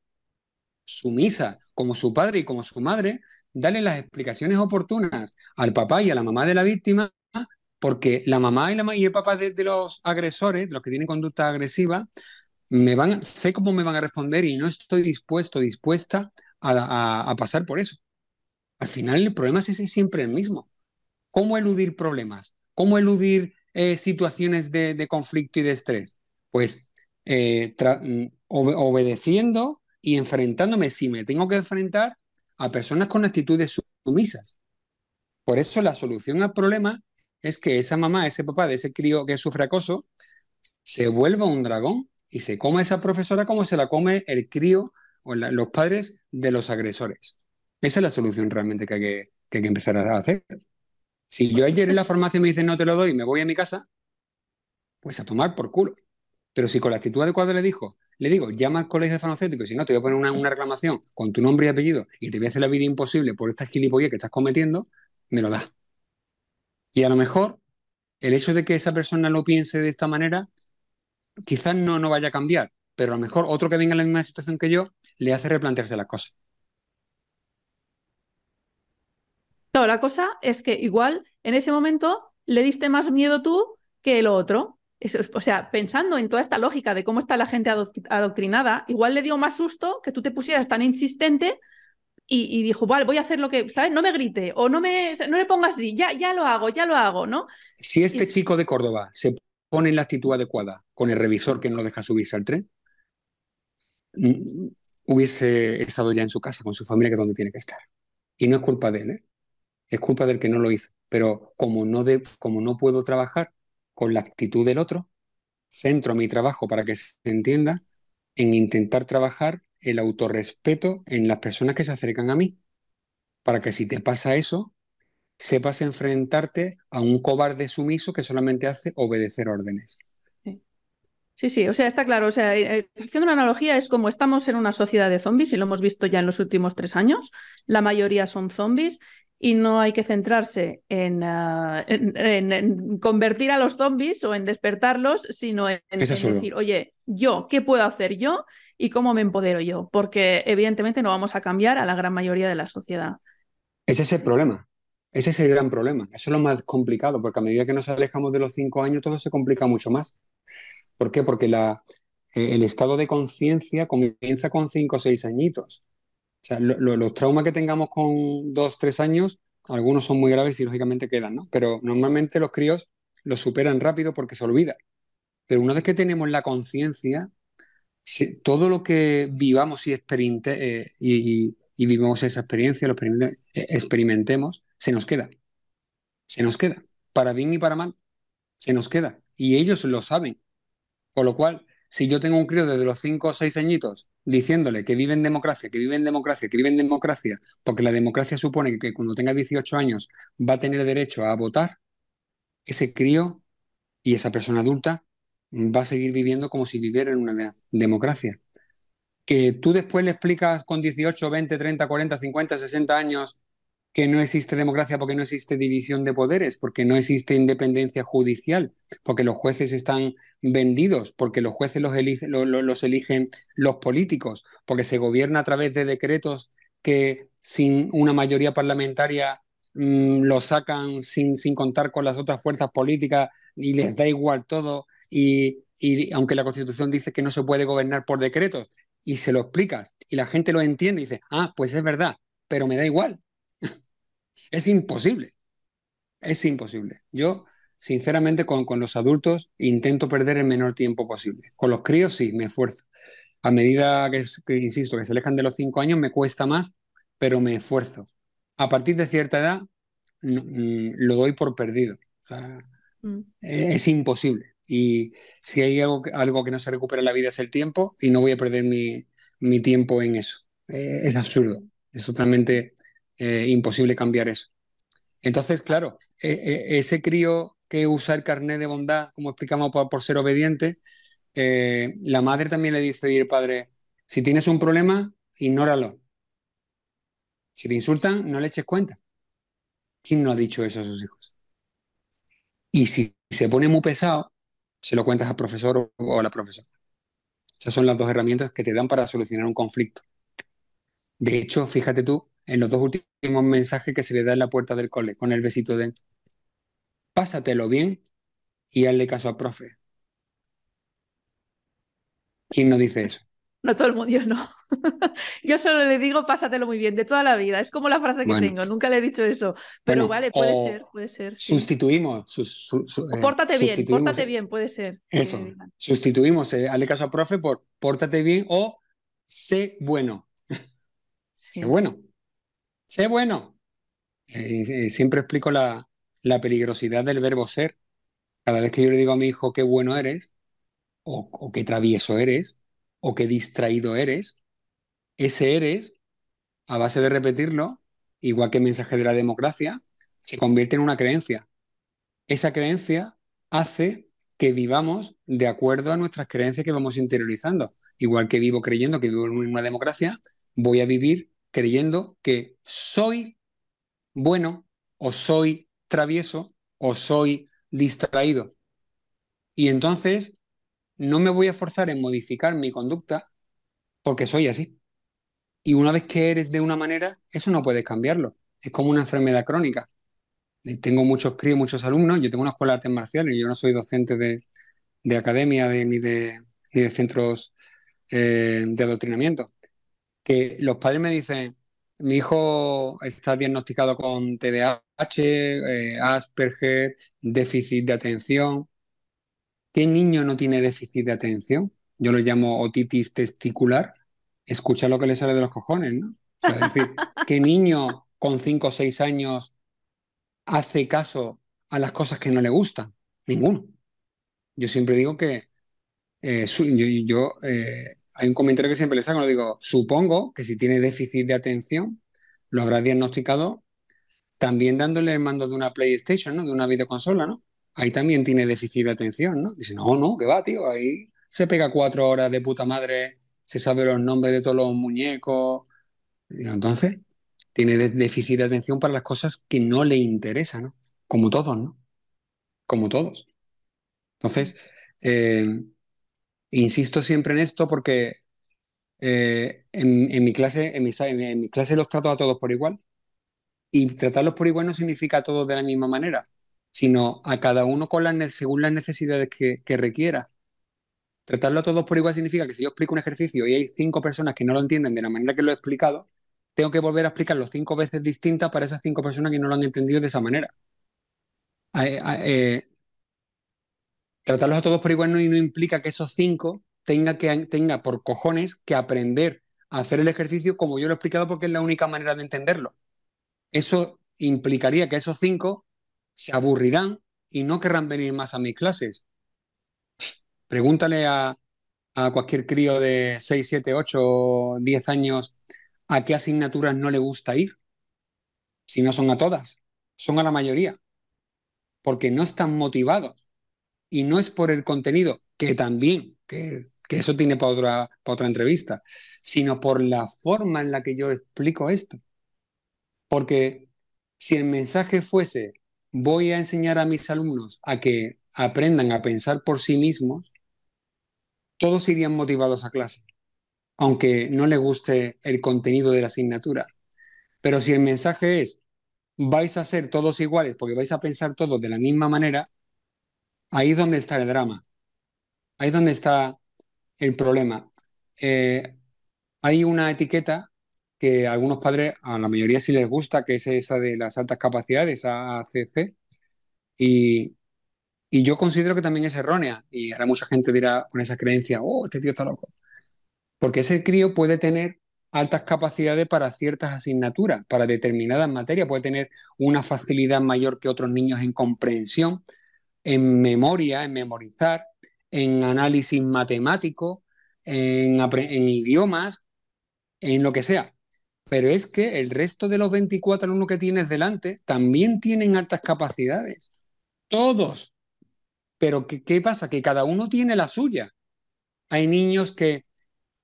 sumisa, como su padre y como su madre, darle las explicaciones oportunas al papá y a la mamá de la víctima porque la mamá y, la, y el papá de, los agresores, los que tienen conducta agresiva, me van, sé cómo me van a responder y no estoy dispuesto, dispuesta a, pasar por eso. Al final el problema es siempre el mismo. ¿Cómo eludir problemas? ¿Cómo eludir eh, situaciones de, conflicto y de estrés? Pues eh, mm, obedeciendo y enfrentándome, si me tengo que enfrentar, a personas con actitudes sumisas. Por eso la solución al problema es que esa mamá, ese papá de ese crío que sufre acoso, se vuelva un dragón y se coma esa profesora como se la come el crío o los padres de los agresores. Esa es la solución realmente que hay que, que empezar a hacer. Si yo ayer en la farmacia me dicen no te lo doy y me voy a mi casa, pues a tomar por culo. Pero si con la actitud adecuada le dijo, le digo, llama al colegio farmacéutico si no te voy a poner una, una, reclamación con tu nombre y apellido y te voy a hacer la vida imposible por esta gilipollez que estás cometiendo, me lo da. Y a lo mejor el hecho de que esa persona lo piense de esta manera, quizás no, no vaya a cambiar, pero a lo mejor otro que venga en la misma situación que yo le hace replantearse las cosas. No, la cosa es que igual en ese momento le diste más miedo tú que el otro. O sea, pensando en toda esta lógica de cómo está la gente adoctrinada, igual le dio más susto que tú te pusieras tan insistente y, dijo, vale, voy a hacer lo que, ¿sabes? No me grite o no, me, no le pongas así, ya, ya lo hago, ya lo hago, ¿no? Si este chico de Córdoba se pone en la actitud adecuada con el revisor que no lo deja subirse al tren, mm, hubiese estado ya en su casa con su familia, que es donde tiene que estar. Y no es culpa de él, ¿eh? es culpa del que no lo hizo. Pero como no, de, como no puedo trabajar con la actitud del otro, centro mi trabajo para que se entienda en intentar trabajar el autorrespeto en las personas que se acercan a mí, para que si te pasa eso, sepas enfrentarte a un cobarde sumiso que solamente hace obedecer órdenes. Sí, sí, o sea, está claro. O sea, eh, eh, haciendo una analogía, es como estamos en una sociedad de zombies y lo hemos visto ya en los últimos tres años. La mayoría son zombies y no hay que centrarse ah, en, convertir a los zombies o en despertarlos, sino en, decir, oye, yo, ¿qué puedo hacer yo y cómo me empodero yo? Porque evidentemente no vamos a cambiar a la gran mayoría de la sociedad. Ese es el problema. Ese es el gran problema. Eso es lo más complicado, porque a medida que nos alejamos de los cinco años, todo se complica mucho más. ¿Por qué? Porque eh, el estado de conciencia comienza con cinco o seis añitos. O sea, los traumas que tengamos con dos, tres años, algunos son muy graves y lógicamente quedan, ¿no? Pero normalmente los críos los superan rápido porque se olvida. Pero una vez que tenemos la conciencia, todo lo que vivamos y, eh, y, vivamos esa experiencia, lo eh, experimentemos, se nos queda. Se nos queda. Para bien y para mal, se nos queda. Y ellos lo saben. Con lo cual, si yo tengo un crío desde los 5 o 6 añitos diciéndole que vive en democracia, que vive en democracia, que vive en democracia, porque la democracia supone que cuando tenga 18 años va a tener derecho a votar, ese crío y esa persona adulta va a seguir viviendo como si viviera en una democracia. Que tú después le explicas con 18, 20, 30, 40, 50, 60 años que no existe democracia porque no existe división de poderes, porque no existe independencia judicial, porque los jueces están vendidos, porque los jueces los, eligen los políticos, porque se gobierna a través de decretos que sin una mayoría parlamentaria mm, lo sacan sin, sin contar con las otras fuerzas políticas y les da igual todo. Y, y aunque la Constitución dice que no se puede gobernar por decretos, y se lo explicas y la gente lo entiende y dice, ah, pues es verdad, pero me da igual, es imposible. Es imposible. Yo, sinceramente, con, con, los adultos intento perder el menor tiempo posible. Con los críos sí, me esfuerzo. A medida que, insisto, que se alejan de los cinco años, me cuesta más, pero me esfuerzo. A partir de cierta edad, mm, lo doy por perdido. Mm. E, es imposible. Y si hay algo, algo que no se recupera en la vida es el tiempo y no voy a perder mi, mi tiempo en eso. Eh, es absurdo. Es totalmente eh, imposible cambiar eso. Entonces, claro, e, e, ese crío que usa el carnet de bondad, como explicamos, por, ser obediente, eh, la madre también le dice al padre, si tienes un problema, ignóralo. Si te insultan, no le eches cuenta. ¿Quién no ha dicho eso a sus hijos? Y si se pone muy pesado, se lo cuentas al profesor o a la profesora. Esas son las dos herramientas que te dan para solucionar un conflicto. De hecho, fíjate tú en los dos últimos mensajes que se le da en la puerta del cole, con el besito de pásatelo bien y hazle caso al profe. ¿Quién no dice eso? No todo el mundo, yo no. yo solo le digo pásatelo muy bien, de toda la vida. Es como la frase que tengo, nunca le he dicho eso. Pero vale, puede ser, puede ser. Sustituimos. Eh, pórtate bien, pórtate bien, puede ser. Eso. sustituimos, eh, hazle caso al profe por pórtate bien o sé bueno. Sé bueno. Sé bueno. Eh, eh, siempre explico la, peligrosidad del verbo ser. Cada vez que yo le digo a mi hijo qué bueno eres, o, qué travieso eres, o qué distraído eres, ese eres, a base de repetirlo, igual que el mensaje de la democracia, se convierte en una creencia. Esa creencia hace que vivamos de acuerdo a nuestras creencias que vamos interiorizando. Igual que vivo creyendo que vivo en una democracia, voy a vivir creyendo que soy bueno o soy travieso o soy distraído. Y entonces no me voy a forzar en modificar mi conducta porque soy así. Y una vez que eres de una manera, eso no puedes cambiarlo. Es como una enfermedad crónica. Eh, tengo muchos críos, muchos alumnos. Yo tengo una escuela de artes marciales. Yo no soy docente de, academia ni, de, de centros eh, de adoctrinamiento. Los padres me dicen, mi hijo está diagnosticado con TDAH, eh, Asperger, déficit de atención. ¿Qué niño no tiene déficit de atención? Yo lo llamo otitis testicular. Escucha lo que le sale de los cojones, ¿no? es decir, ¿qué niño con 5 o 6 años hace caso a las cosas que no le gustan? Ninguno. Yo siempre digo que eh, yo, eh, hay un comentario que siempre le saco, lo digo, supongo que si tiene déficit de atención, lo habrá diagnosticado también dándole el mando de una PlayStation, ¿no? De una videoconsola, ¿no? Ahí también tiene déficit de atención, ¿no? Dice, no, no, que va, tío, ahí se pega cuatro horas de puta madre, se sabe los nombres de todos los muñecos. entonces, tiene déficit de atención para las cosas que no le interesan, ¿no? Como todos, ¿no? Como todos. Entonces, eh, insisto siempre en esto porque eh, en, mi clase, en, los trato a todos por igual. Y tratarlos por igual no significa a todos de la misma manera, sino a cada uno según las necesidades que, requiera. Tratarlo a todos por igual significa que si yo explico un ejercicio y hay cinco personas que no lo entienden de la manera que lo he explicado, tengo que volver a explicarlo cinco veces distintas para esas cinco personas que no lo han entendido de esa manera. Eh, tratarlos a todos por igual no, no implica que esos cinco tenga, que, tenga por cojones que aprender a hacer el ejercicio como yo lo he explicado porque es la única manera de entenderlo. Eso implicaría que esos cinco se aburrirán y no querrán venir más a mis clases. Pregúntale a, cualquier crío de 6, 7, 8, 10 años a qué asignaturas no le gusta ir. Si no son a todas, son a la mayoría. Porque no están motivados. Y no es por el contenido, que también, que, eso tiene para otra, para otra entrevista, sino por la forma en la que yo explico esto. Porque si el mensaje fuese, voy a enseñar a mis alumnos a que aprendan a pensar por sí mismos, todos irían motivados a clase, aunque no les guste el contenido de la asignatura. Pero si el mensaje es, vais a ser todos iguales porque vais a pensar todos de la misma manera, ahí es donde está el drama. Ahí es donde está el problema. Eh, hay una etiqueta que a algunos padres, a la mayoría sí les gusta, que es esa de las altas capacidades, ACC, y, y yo considero que también es errónea, y ahora mucha gente dirá con esa creencia, oh, este tío está loco, porque ese crío puede tener altas capacidades para ciertas asignaturas, para determinadas materias, puede tener una facilidad mayor que otros niños en comprensión, en memoria, en memorizar, en análisis matemático, en, en idiomas, en lo que sea. Pero es que el resto de los 24 alumnos que tienes delante también tienen altas capacidades. Todos. Pero ¿qué, pasa? Que cada uno tiene la suya. Hay niños que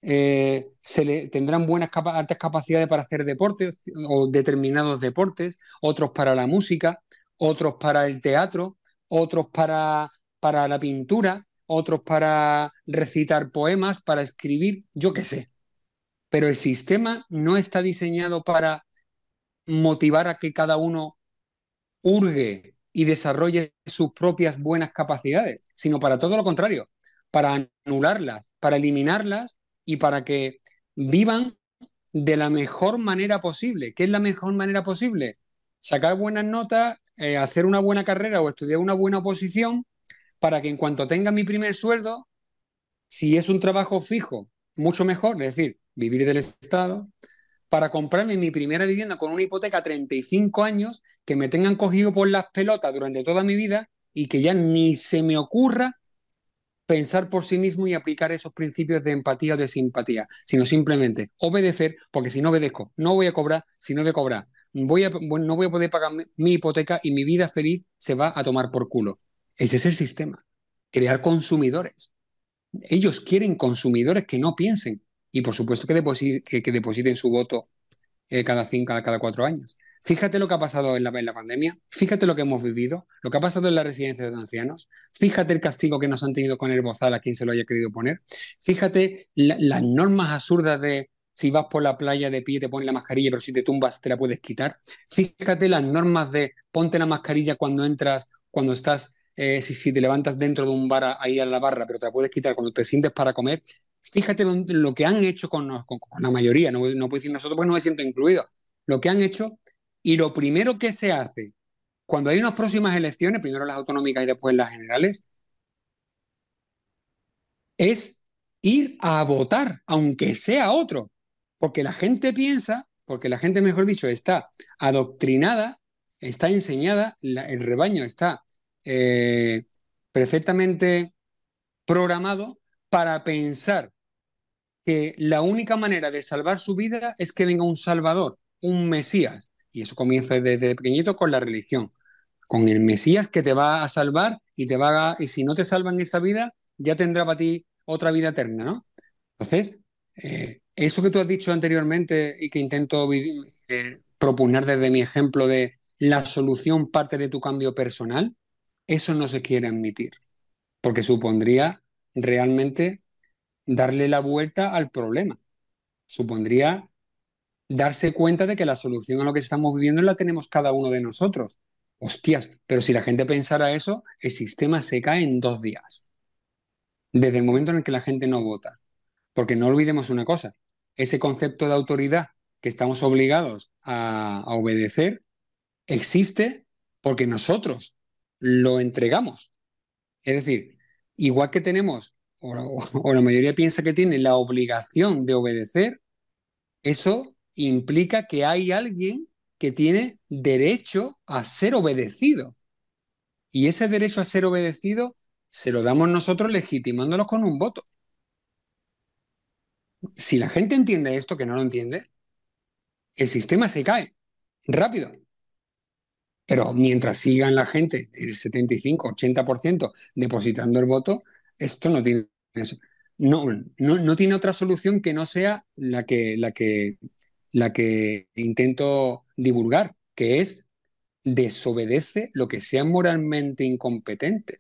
eh, se le, tendrán buenas altas capacidades para hacer deportes o determinados deportes, otros para la música, otros para el teatro, otros para, para la pintura, otros para recitar poemas, para escribir, yo qué sé. Pero el sistema no está diseñado para motivar a que cada uno hurgue y desarrolle sus propias buenas capacidades, sino para todo lo contrario, para anularlas, para eliminarlas y para que vivan de la mejor manera posible. ¿Qué es la mejor manera posible? Sacar buenas notas, eh, hacer una buena carrera o estudiar una buena posición para que en cuanto tenga mi primer sueldo, si es un trabajo fijo, mucho mejor, es decir, vivir del Estado, para comprarme mi primera vivienda con una hipoteca a 35 años, que me tengan cogido por las pelotas durante toda mi vida y que ya ni se me ocurra pensar por sí mismo y aplicar esos principios de empatía o de simpatía, sino simplemente obedecer, porque si no obedezco, no voy a cobrar, si no voy a cobrar, voy a, no voy a poder pagar mi hipoteca y mi vida feliz se va a tomar por culo. Ese es el sistema, crear consumidores. Ellos quieren consumidores que no piensen y por supuesto que, depositen, su voto eh, cada, cinco, cada cuatro años. Fíjate lo que ha pasado en la, pandemia, fíjate lo que hemos vivido, lo que ha pasado en la residencia de ancianos, fíjate el castigo que nos han tenido con el bozal a quien se lo haya querido poner, fíjate las normas absurdas de si vas por la playa de pie te pones la mascarilla, pero si te tumbas te la puedes quitar, fíjate las normas de ponte la mascarilla cuando entras, cuando estás, eh, si, te levantas dentro de un bar ahí a la barra, pero te la puedes quitar cuando te sientes para comer, fíjate lo, que han hecho con, la mayoría, no, no puedo decir nosotros, pues no me siento incluido, lo que han hecho y lo primero que se hace cuando hay unas próximas elecciones, primero las autonómicas y después las generales, es ir a votar, aunque sea otro. Porque la gente piensa, porque la gente, mejor dicho, está adoctrinada, está enseñada, el rebaño está eh, perfectamente programado para pensar que la única manera de salvar su vida es que venga un salvador, un mesías, y eso comienza desde pequeñito con la religión, con el Mesías que te va a salvar y te va a, y si no te salva en esta vida, ya tendrá para ti otra vida eterna, ¿no? Entonces, eh, eso que tú has dicho anteriormente y que intento eh, proponer desde mi ejemplo de la solución parte de tu cambio personal, eso no se quiere admitir, porque supondría realmente darle la vuelta al problema. Supondría darse cuenta de que la solución a lo que estamos viviendo la tenemos cada uno de nosotros. Hostias, pero si la gente pensara eso, el sistema se cae en dos días. Desde el momento en el que la gente no vota. Porque no olvidemos una cosa, ese concepto de autoridad que estamos obligados a, obedecer existe porque nosotros lo entregamos. Es decir, igual que tenemos, o la mayoría piensa que tiene la obligación de obedecer, eso implica que hay alguien que tiene derecho a ser obedecido. Y ese derecho a ser obedecido se lo damos nosotros legitimándolo con un voto. Si la gente entiende esto, que no lo entiende, el sistema se cae rápido. Pero mientras sigan la gente, el 75-80% depositando el voto, esto no tiene, no, no, no, tiene otra solución que no sea la que, la que la que intento divulgar, que es desobedece lo que sea moralmente incompetente.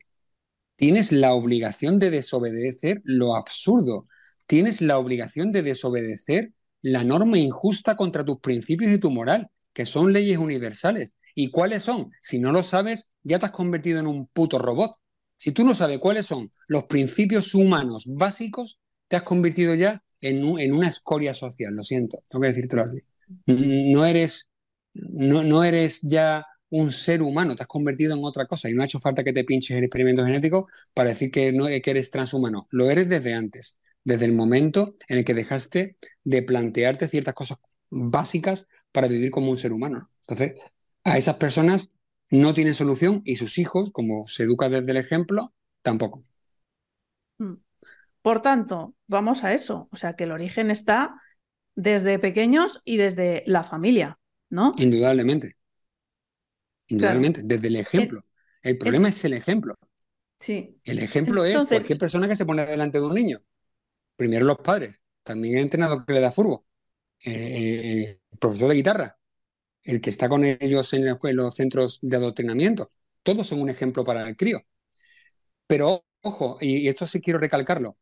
Tienes la obligación de desobedecer lo absurdo. Tienes la obligación de desobedecer la norma injusta contra tus principios y tu moral, que son leyes universales. ¿Y cuáles son? Si no lo sabes, ya te has convertido en un puto robot. Si tú no sabes cuáles son los principios humanos básicos, te has convertido ya en, una escoria social, lo siento, tengo que decírtelo así. No eres, no, no eres ya un ser humano, te has convertido en otra cosa y no ha hecho falta que te pinches el experimento genético para decir que, no, que eres transhumano. Lo eres desde antes, desde el momento en el que dejaste de plantearte ciertas cosas básicas para vivir como un ser humano. Entonces, a esas personas no tienen solución y sus hijos, como se educa desde el ejemplo, tampoco. Mm. Por tanto, vamos a eso. O sea, que el origen está desde pequeños y desde la familia, ¿no? Indudablemente. Indudablemente, desde el ejemplo. El, problema es el ejemplo. Sí. El ejemplo es cualquier persona que se pone delante de un niño. Primero los padres, también el entrenador que le da furbo, eh, eh, el profesor de guitarra, el que está con ellos en, en los centros de adoctrinamiento. Todos son un ejemplo para el crío. Pero ojo, y esto sí quiero recalcarlo,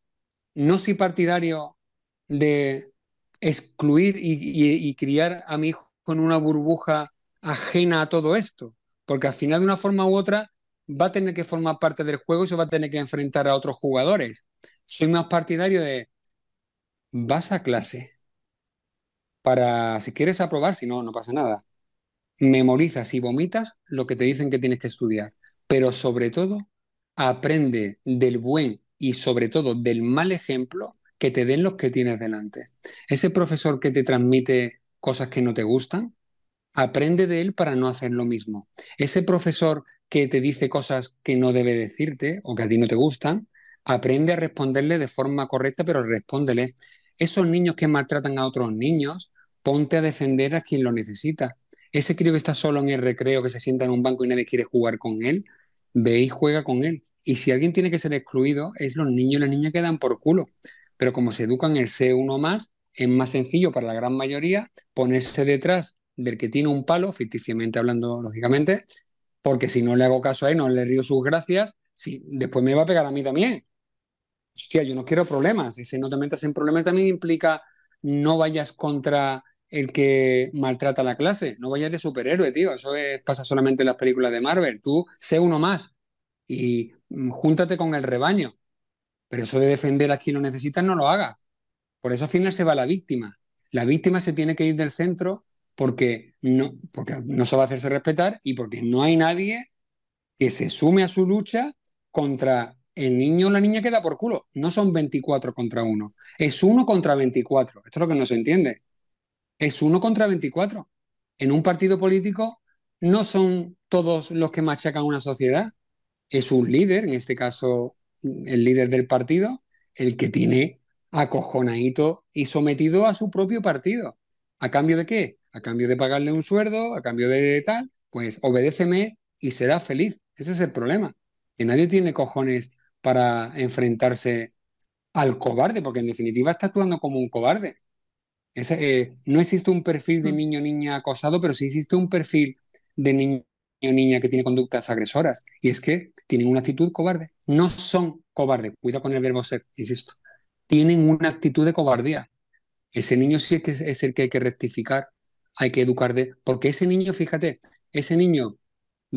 no soy partidario de excluir y, criar a mi hijo con una burbuja ajena a todo esto, porque al final de una forma u otra va a tener que formar parte del juego y se va a tener que enfrentar a otros jugadores. Soy más partidario de vas a clase para si quieres aprobar, si no, no pasa nada. Memorizas y vomitas lo que te dicen que tienes que estudiar, pero sobre todo aprende del buen y sobre todo del mal ejemplo que te den los que tienes delante. Ese profesor que te transmite cosas que no te gustan, aprende de él para no hacer lo mismo. Ese profesor que te dice cosas que no debe decirte o que a ti no te gustan, aprende a responderle de forma correcta, pero respóndele. Esos niños que maltratan a otros niños, ponte a defender a quien lo necesita. Ese crío que está solo en el recreo, que se sienta en un banco y nadie quiere jugar con él, ve y juega con él. Y si alguien tiene que ser excluido, es los niños y las niñas que dan por culo. Pero como se educan el C1 más, es más sencillo para la gran mayoría ponerse detrás del que tiene un palo, ficticiamente hablando, lógicamente, porque si no le hago caso a él, no le río sus gracias, sí, después me va a pegar a mí también. Hostia, yo no quiero problemas. Y si no te metas en problemas también implica no vayas contra el que maltrata la clase, no vayas de superhéroe, tío. Eso pasa solamente en las películas de Marvel. Tú sé uno más y mm, júntate con el rebaño. Pero eso de defender a quien lo necesita no lo hagas. Por eso al final se va la víctima. La víctima se tiene que ir del centro porque no, porque no se va a hacerse respetar y porque no hay nadie que se sume a su lucha contra el niño o la niña que da por culo. No son 24 contra 1, es 1 contra 24. Esto es lo que no se entiende. Es 1 contra 24. En un partido político no son todos los que machacan una sociedad. Es un líder, en este caso el líder del partido, el que tiene acojonadito y sometido a su propio partido. ¿A cambio de qué? A cambio de pagarle un sueldo, a cambio de tal, pues obedéceme y serás feliz. Ese es el problema. Que nadie tiene cojones para enfrentarse al cobarde, porque en definitiva está actuando como un cobarde. Eh, no existe un perfil de mm. niño niña acosado, pero sí existe un perfil de niño niña que tiene conductas agresoras. Y es que tienen una actitud cobarde. No son cobardes. Cuida con el verbo ser, insisto. Tienen una actitud de cobardía. Ese niño sí que es el que hay que rectificar, hay que educar de. Porque ese niño, fíjate, ese niño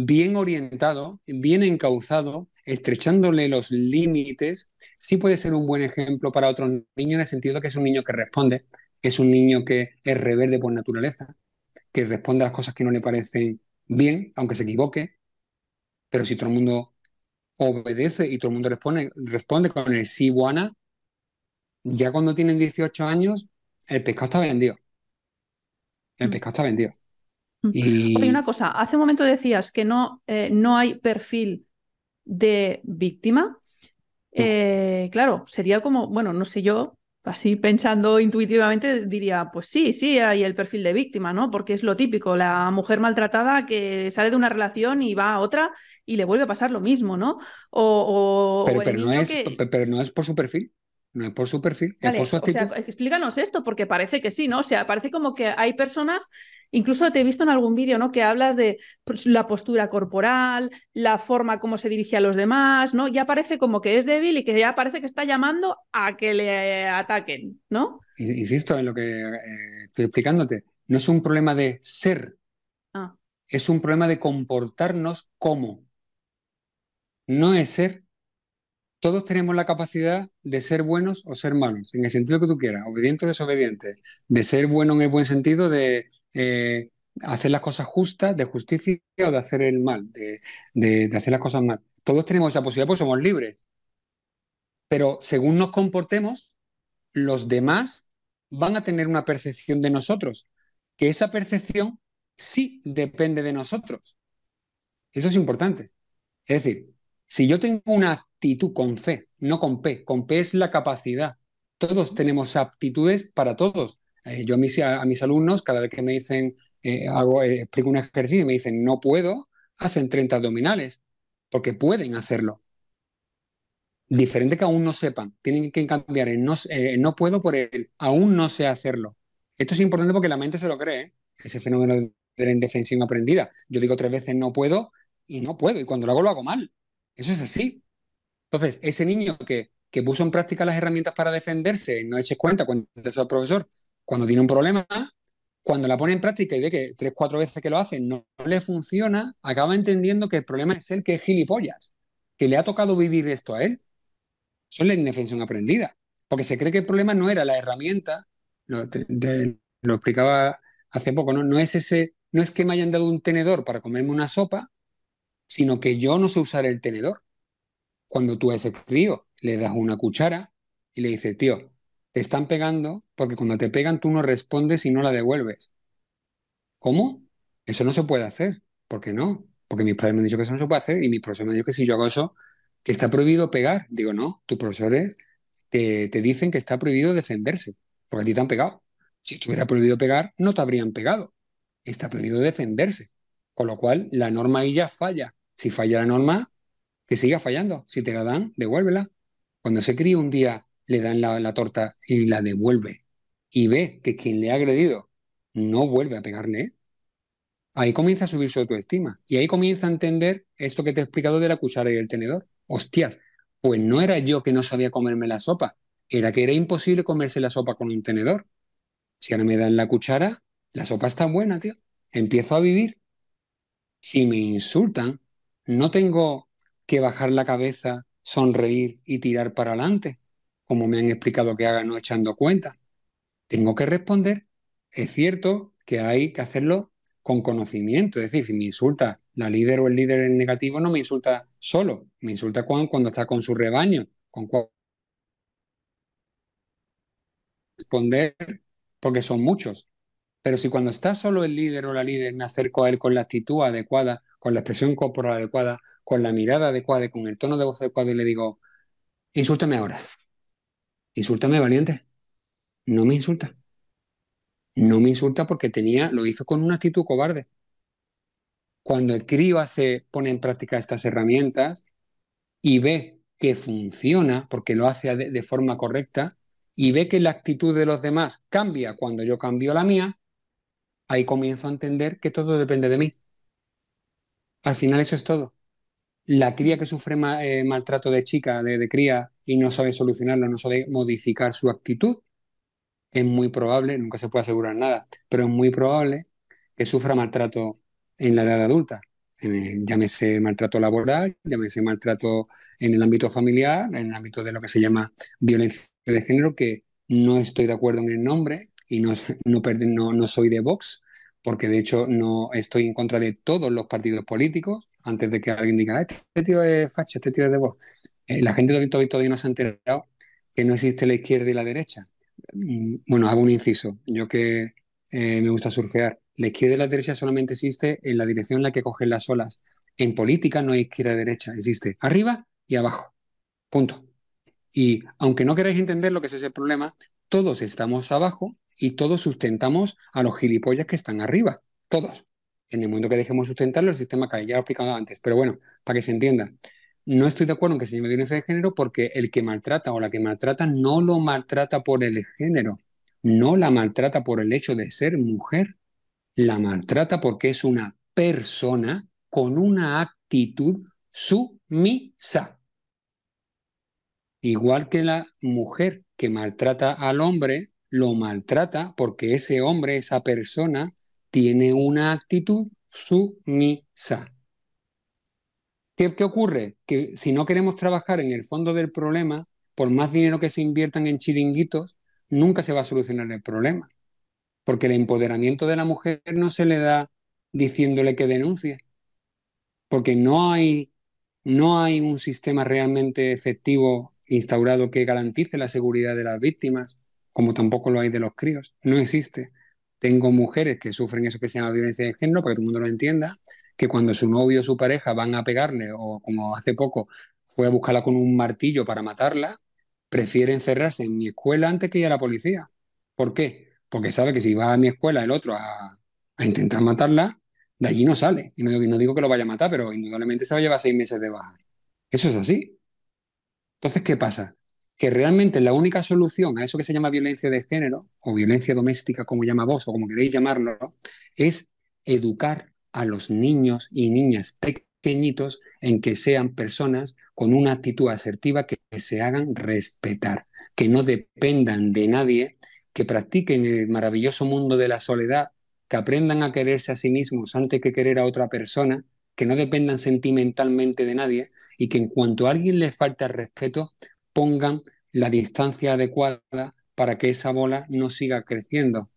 bien orientado, bien encauzado, estrechándole los límites, sí puede ser un buen ejemplo para otro niño en el sentido de que es un niño que responde, es un niño que es rebelde por naturaleza, que responde a las cosas que no le parecen bien, aunque se equivoque, pero si todo el mundo obedece y todo el mundo responde, responde con el sí, buena, ya cuando tienen 18 años, el pescado está vendido. El mm. pescado está vendido. Y... una cosa, hace un momento decías que no, eh, no hay perfil de víctima. Eh, claro, sería como, bueno, no sé yo, así pensando intuitivamente diría, pues sí, sí, hay el perfil de víctima, ¿no? Porque es lo típico, la mujer maltratada que sale de una relación y va a otra y le vuelve a pasar lo mismo, ¿no? O, pero, no es, pero no es por su perfil. No es por su perfil, es por su actitud. O sea, explícanos esto, porque parece que sí, ¿no? O sea, parece como que hay personas, incluso te he visto en algún vídeo, ¿no? Que hablas de pues, la postura corporal, la forma como se dirige a los demás, ¿no? Ya parece como que es débil y que ya parece que está llamando a que le ataquen, ¿no? Insisto en lo que eh, estoy explicándote. No es un problema de ser, ah. es un problema de comportarnos como. No es ser, todos tenemos la capacidad de ser buenos o ser malos, en el sentido que tú quieras, obediente o desobediente, de ser bueno en el buen sentido de eh, hacer las cosas justas, de justicia o de hacer el mal, de, de, hacer las cosas mal. Todos tenemos esa posibilidad porque somos libres. Pero según nos comportemos, los demás van a tener una percepción de nosotros, que esa percepción sí depende de nosotros. Eso es importante. Es decir, si yo tengo una actitud con C, no con P. Con P es la capacidad. Todos tenemos aptitudes para todos. Eh, yo a mis, a mis, alumnos, cada vez que me dicen, eh, hago, eh, explico un ejercicio y me dicen, no puedo, hacen 30 abdominales, porque pueden hacerlo. Diferente que aún no sepan. Tienen que cambiar el no, no puedo por el aún no sé hacerlo. Esto es importante porque la mente se lo cree, ese fenómeno de la indefensión aprendida. Yo digo tres veces no puedo y no puedo, y cuando lo hago lo hago mal. Eso es así. Entonces, ese niño que, que puso en práctica las herramientas para defenderse, no eches cuenta, cuéntese al profesor, cuando tiene un problema, cuando la pone en práctica y ve que tres, cuatro veces que lo hace no, le funciona, acaba entendiendo que el problema es él que es gilipollas, que le ha tocado vivir esto a él. Eso es la indefensión aprendida, porque se cree que el problema no era la herramienta, lo, lo explicaba hace poco, ¿no? no es ese, no es que me hayan dado un tenedor para comerme una sopa, sino que yo no sé usar el tenedor cuando tú a ese crío le das una cuchara y le dices, tío, te están pegando porque cuando te pegan tú no respondes y no la devuelves. ¿Cómo? Eso no se puede hacer. ¿Por qué no? Porque mis padres me han dicho que eso no se puede hacer y mis profesores me han dicho que si yo hago eso, que está prohibido pegar. Digo, no, tus profesores te, te dicen que está prohibido defenderse, porque a ti te han pegado. Si estuviera prohibido pegar, no te habrían pegado. Está prohibido defenderse. Con lo cual, la norma ahí ya falla. Si falla la norma, que siga fallando. Si te la dan, devuélvela. Cuando se cría un día, le dan la, la torta y la devuelve. Y ve que quien le ha agredido no vuelve a pegarle, ahí comienza a subir su autoestima. Y ahí comienza a entender esto que te he explicado de la cuchara y el tenedor. Hostias, pues no era yo que no sabía comerme la sopa, era que era imposible comerse la sopa con un tenedor. Si ahora me dan la cuchara, la sopa está buena, tío. Empiezo a vivir. Si me insultan, no tengo que bajar la cabeza, sonreír y tirar para adelante, como me han explicado que haga no echando cuenta. Tengo que responder. Es cierto que hay que hacerlo con conocimiento. Es decir, si me insulta la líder o el líder en negativo, no me insulta solo, me insulta cuando, cuando está con su rebaño, con responder porque son muchos. Pero si cuando está solo el líder o la líder me acerco a él con la actitud adecuada, con la expresión corporal adecuada, con la mirada adecuada y con el tono de voz adecuado y le digo, insúltame ahora, insúltame valiente, no me insulta. No me insulta porque tenía, lo hizo con una actitud cobarde. Cuando el crío hace, pone en práctica estas herramientas y ve que funciona, porque lo hace de, de forma correcta, y ve que la actitud de los demás cambia cuando yo cambio la mía, ahí comienzo a entender que todo depende de mí. Al final eso es todo. La cría que sufre eh, maltrato de chica, de, cría, y no sabe solucionarlo, no sabe modificar su actitud, es muy probable, nunca se puede asegurar nada, pero es muy probable que sufra maltrato en la edad adulta. Eh, llámese maltrato laboral, llámese maltrato en el ámbito familiar, en el ámbito de lo que se llama violencia de género, que no estoy de acuerdo en el nombre y no, no, no, no soy de Vox, porque de hecho no estoy en contra de todos los partidos políticos, antes de que alguien diga, este tío es facha, este tío es de Vox. Eh, la gente todavía, todavía no se ha enterado que no existe la izquierda y la derecha. Mm, bueno, hago un inciso. Yo que eh, me gusta surfear, la izquierda y la derecha solamente existe en la dirección en la que cogen las olas. En política no hay izquierda y derecha, existe arriba y abajo. Punto. Y aunque no queráis entender lo que es ese problema, todos estamos abajo y todos sustentamos a los gilipollas que están arriba. Todos. En el momento que dejemos sustentarlo, el sistema cae. Ya lo he explicado antes. Pero bueno, para que se entienda. No estoy de acuerdo en que se llame violencia de género porque el que maltrata o la que maltrata no lo maltrata por el género, no la maltrata por el hecho de ser mujer, la maltrata porque es una persona con una actitud sumisa. Igual que la mujer que maltrata al hombre, lo maltrata porque ese hombre, esa persona, tiene una actitud sumisa. ¿Qué, ocurre? Que si no queremos trabajar en el fondo del problema, por más dinero que se inviertan en chiringuitos, nunca se va a solucionar el problema. Porque el empoderamiento de la mujer no se le da diciéndole que denuncie. Porque no hay, no hay un sistema realmente efectivo instaurado que garantice la seguridad de las víctimas, como tampoco lo hay de los críos. No existe. Tengo mujeres que sufren eso que se llama violencia de género, para que todo el mundo lo entienda, que cuando su novio o su pareja van a pegarle, o como hace poco fue a buscarla con un martillo para matarla, prefiere encerrarse en mi escuela antes que ir a la policía. ¿Por qué? Porque sabe que si va a mi escuela el otro a, intentar matarla, de allí no sale. Y no, no, digo que lo vaya a matar, pero indudablemente se va a llevar seis meses de baja. Eso es así. Entonces, ¿qué pasa? Que realmente la única solución a eso que se llama violencia de género, o violencia doméstica, como llama vos, o como queréis llamarlo, es educar a los niños y niñas pequeñitos en que sean personas con una actitud asertiva que se hagan respetar, que no dependan de nadie, que practiquen el maravilloso mundo de la soledad, que aprendan a quererse a sí mismos antes que querer a otra persona, que no dependan sentimentalmente de nadie y que en cuanto a alguien les falta respeto, pongan la distancia adecuada para que esa bola no siga creciendo.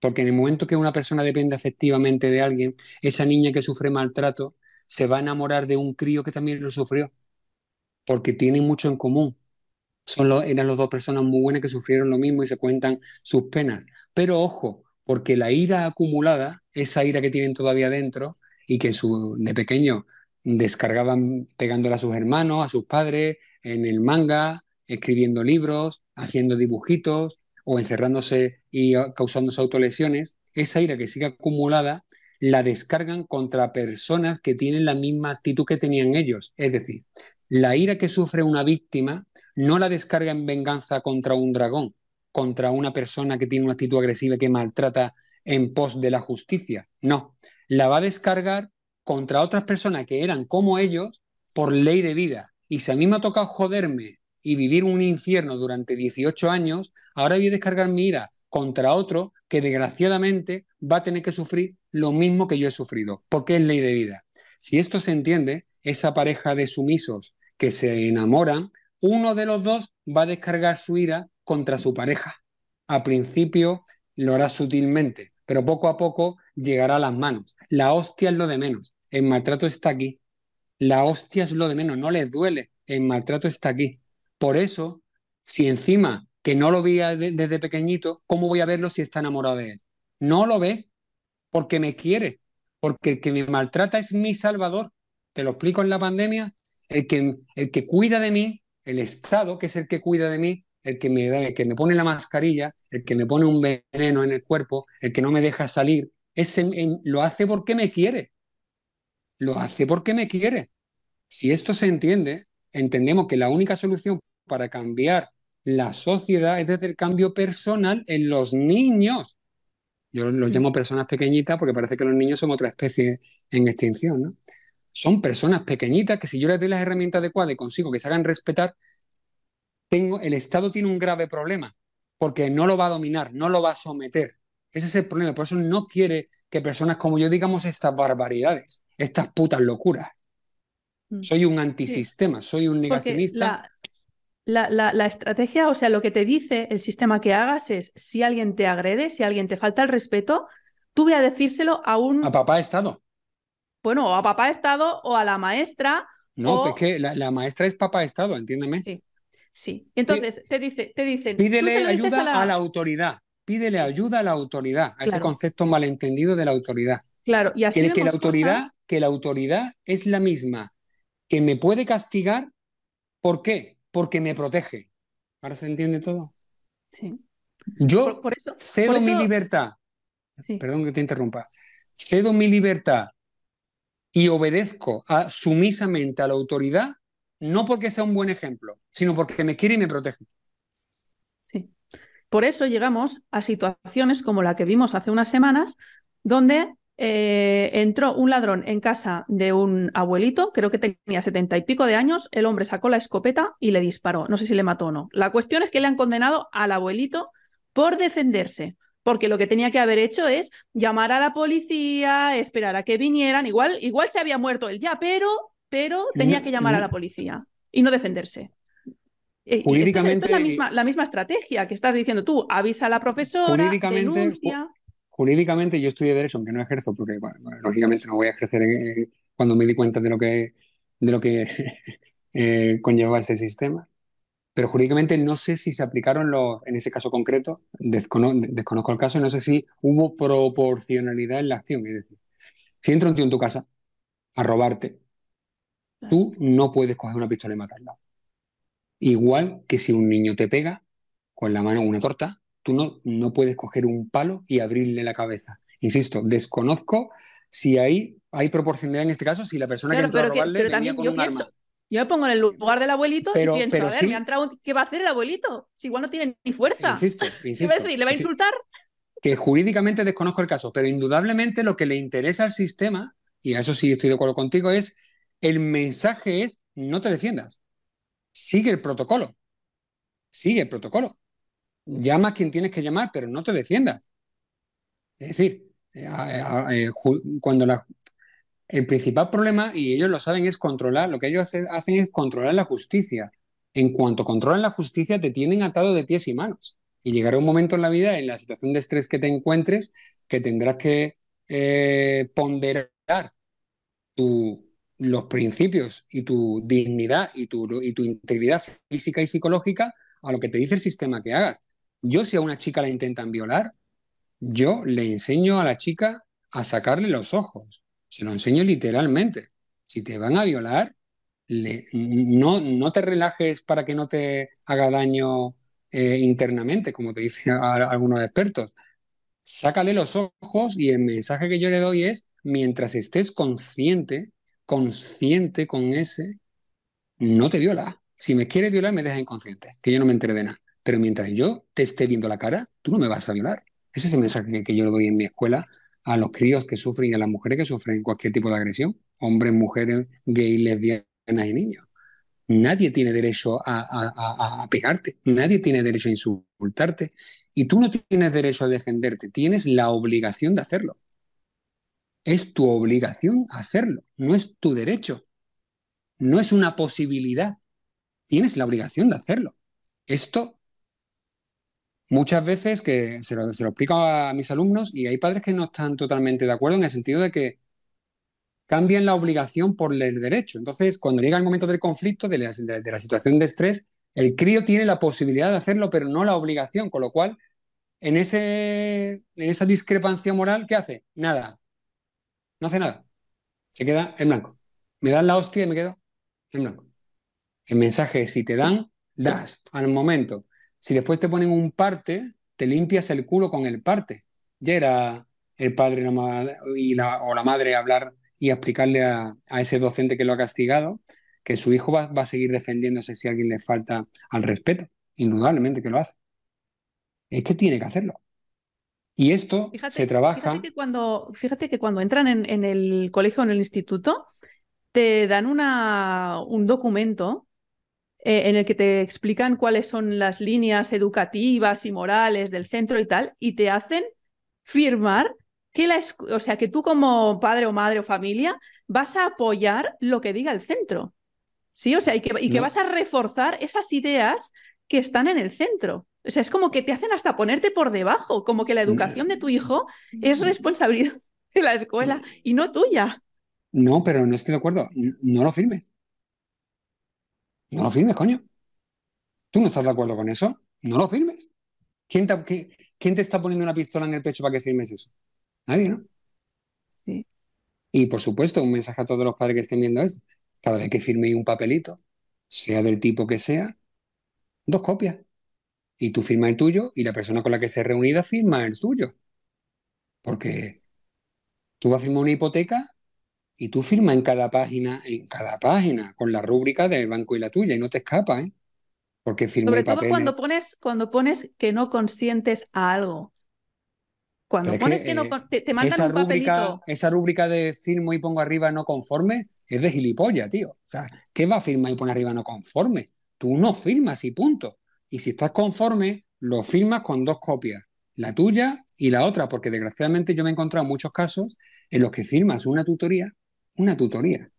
Porque en el momento que una persona depende efectivamente de alguien, esa niña que sufre maltrato se va a enamorar de un crío que también lo sufrió, porque tienen mucho en común. Son eran las dos personas muy buenas que sufrieron lo mismo y se cuentan sus penas. Pero ojo, porque la ira acumulada, esa ira que tienen todavía dentro y que su, de pequeño descargaban pegándole a sus hermanos, a sus padres, en el manga, escribiendo libros, haciendo dibujitos o encerrándose y causándose autolesiones. Esa ira que sigue acumulada la descargan contra personas que tienen la misma actitud que tenían ellos. Es decir, la ira que sufre una víctima no la descarga en venganza contra un dragón, contra una persona que tiene una actitud agresiva que maltrata en pos de la justicia. No, la va a descargar contra otras personas que eran como ellos por ley de vida. Y si a mí me ha tocado joderme y vivir un infierno durante 18 años, ahora voy a descargar mi ira contra otro que desgraciadamente va a tener que sufrir lo mismo que yo he sufrido, porque es ley de vida. Si esto se entiende, esa pareja de sumisos que se enamoran, uno de los dos va a descargar su ira contra su pareja. A principio lo hará sutilmente, pero poco a poco llegará a las manos. La hostia es lo de menos, el maltrato está aquí. La hostia es lo de menos, no les duele, el maltrato está aquí. Por eso, si encima que no lo veía desde pequeñito, ¿cómo voy a verlo si está enamorado de él? No lo ve porque me quiere, porque el que me maltrata es mi salvador. Te lo explico en la pandemia, el que, el que cuida de mí, el Estado, que es el que cuida de mí, el que me, el que me pone la mascarilla, el que me pone un veneno en el cuerpo, el que no me deja salir, ese, lo hace porque me quiere. Lo hace porque me quiere. Si esto se entiende, entendemos que la única solución para cambiar la sociedad es desde el cambio personal en los niños. Yo los llamo personas pequeñitas porque parece que los niños son otra especie en extinción, ¿no? Son personas pequeñitas que si yo les doy las herramientas adecuadas y consigo que se hagan respetar, el Estado tiene un grave problema, porque no lo va a dominar, no lo va a someter. Ese es el problema. Por eso no quiere que personas como yo digamos estas barbaridades, estas putas locuras. Mm. Soy un antisistema, soy un negacionista. La, la, estrategia, o sea, lo que te dice el sistema que hagas es, si alguien te agrede, si alguien te falta el respeto, tú voy a decírselo a un... A papá Estado. Bueno, o a papá Estado o a la maestra. No, es que la, maestra es papá Estado, entiéndeme. Sí. Sí. Entonces, te, dice, te dicen. Pídele ayuda a la... autoridad. Pídele ayuda a la autoridad, a ese concepto malentendido de la autoridad. Claro, y así. Que, la autoridad, que la autoridad es la misma que me puede castigar. ¿Por qué? Porque me protege. ¿Ahora se entiende todo? Sí. Yo cedo mi libertad. Perdón que te interrumpa. Cedo mi libertad y obedezco sumisamente a la autoridad no porque sea un buen ejemplo, sino porque me quiere y me protege. Sí. Por eso llegamos a situaciones como la que vimos hace unas semanas, donde eh, entró un ladrón en casa de un abuelito, creo que tenía setenta y pico de años, el hombre sacó la escopeta y le disparó. No sé si le mató o no. La cuestión es que le han condenado al abuelito por defenderse, porque lo que tenía que haber hecho es llamar a la policía, esperar a que vinieran, igual, igual se había muerto él ya, pero pero tenía que llamar a la policía y no defenderse. Eh, jurídicamente. es la misma, la misma estrategia que estás diciendo tú. Avisa a la profesora, denuncia. Jurídicamente, yo estudié Derecho, aunque no ejerzo, porque lógicamente no voy a ejercer cuando me di cuenta de lo que, de lo que eh, conllevaba este sistema. Pero jurídicamente no sé si se aplicaron los, en ese caso concreto, desconozco el caso, no sé si hubo proporcionalidad en la acción. Es decir, si entra un tío en tu casa a robarte, Tú no puedes coger una pistola y matarlo. Igual que si un niño te pega con la mano una torta, tú no, no puedes coger un palo y abrirle la cabeza. Insisto, desconozco si hay, hay proporcionalidad en este caso, si la persona que entró a robarle venía con un arma. Yo me pongo en el lugar del abuelito pero, y pienso, pero a ver, me ha entrado, ¿qué va a hacer el abuelito? Si igual no tiene ni fuerza. Insisto, insisto. ¿Le va a insultar? Que jurídicamente desconozco el caso, pero indudablemente lo que le interesa al sistema, y a eso sí estoy de acuerdo contigo, es el mensaje es, no te defiendas, sigue el protocolo, sigue el protocolo. Llama a quien tienes que llamar, pero no te defiendas. Es decir, eh, eh, cuando el principal problema, y ellos lo saben, es controlar, lo que ellos hacen es controlar la justicia. En cuanto controlan la justicia, te tienen atado de pies y manos. Y llegará un momento en la vida, en la situación de estrés que te encuentres, que tendrás que eh, ponderar los principios y tu dignidad y y tu integridad física y psicológica a lo que te dice el sistema que hagas. Yo si a una chica la intentan violar, yo le enseño a la chica a sacarle los ojos. Se lo enseño literalmente. Si te van a violar, no, no te relajes para que no te haga daño eh, internamente, como te dicen algunos expertos. Sácale los ojos y el mensaje que yo le doy es, mientras estés consciente, consciente con ese, no te viola. Si me quieres violar, me deja inconsciente, que yo no me entere de nada. Pero mientras yo te esté viendo la cara, tú no me vas a violar. Ese es el mensaje que yo le doy en mi escuela a los críos que sufren y a las mujeres que sufren cualquier tipo de agresión, hombres, mujeres, gays, lesbianas y niños. Nadie tiene derecho a, pegarte, nadie tiene derecho a insultarte y tú no tienes derecho a defenderte, tienes la obligación de hacerlo. Es tu obligación hacerlo, no es tu derecho, no es una posibilidad, tienes la obligación de hacerlo. Esto muchas veces que se lo, se lo explico a mis alumnos y hay padres que no están totalmente de acuerdo en el sentido de que cambian la obligación por el derecho. Entonces, cuando llega el momento del conflicto, de la, situación de estrés, el crío tiene la posibilidad de hacerlo, pero no la obligación, con lo cual, en, ese, en esa discrepancia moral, ¿qué hace? Nada. No hace nada. Se queda en blanco. Me dan la hostia y me quedo en blanco. El mensaje es, si te dan, das al momento. Si después te ponen un parte, te limpias el culo con el parte. Ya era el padre y la, o la madre hablar y explicarle a, ese docente que lo ha castigado que su hijo va, a seguir defendiéndose si alguien le falta al respeto. Indudablemente que lo hace. Es que tiene que hacerlo. Y esto se trabaja. Fíjate que cuando, fíjate que cuando entran en, el colegio o en el instituto, te dan una, un documento eh, en el que te explican cuáles son las líneas educativas y morales del centro y tal, y te hacen firmar que la, o sea, que tú como padre o madre o familia vas a apoyar lo que diga el centro. Sí, o sea, y que, y que vas a reforzar esas ideas que están en el centro. O sea, es como que te hacen hasta ponerte por debajo, como que la educación de tu hijo es responsabilidad de la escuela y no tuya. No, pero no estoy de acuerdo. No lo firmes. No lo firmes, coño. ¿Tú no estás de acuerdo con eso? No lo firmes. ¿Quién te, ¿Quién te está poniendo una pistola en el pecho para que firmes eso? Nadie, ¿no? Sí. Y por supuesto, un mensaje a todos los padres que estén viendo esto. Cada vez que firme un papelito, sea del tipo que sea, dos copias. Y tú firmas el tuyo y la persona con la que se reunida firma el suyo. Porque tú vas a firmar una hipoteca y tú firmas en cada página, en cada página, con la rúbrica del banco y la tuya, y no te escapa, ¿eh? Porque firma Sobre todo cuando pones, cuando pones que no consientes a algo. Cuando pones que, no, te, te mandan esa un rúbrica, Esa rúbrica de firmo y pongo arriba no conforme es de gilipollas, tío. O sea, ¿qué va a firmar y poner arriba no conforme? Tú no firmas y punto. Y si estás conforme, lo firmas con dos copias, la tuya y la otra, porque desgraciadamente yo me he encontrado muchos casos en los que firmas una tutoría, una tutoría,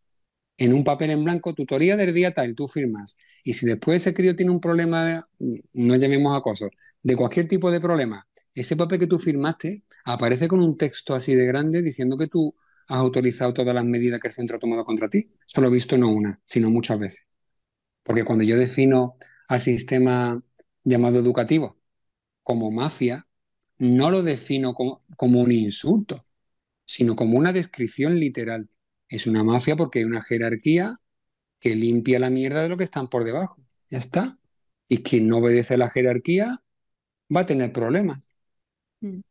en un papel en blanco, tutoría del día tal, tú firmas. Y si después ese crío tiene un problema, no llamemos acoso, de cualquier tipo de problema, ese papel que tú firmaste aparece con un texto así de grande diciendo que tú has autorizado todas las medidas que el centro ha tomado contra ti. Eso lo he visto no una, sino muchas veces. Porque cuando yo defino al sistema llamado educativo como mafia, no lo defino como, como un insulto, sino como una descripción literal. Es una mafia porque hay una jerarquía que limpia la mierda de lo que están por debajo. Ya está. Y quien no obedece a la jerarquía va a tener problemas. Mm.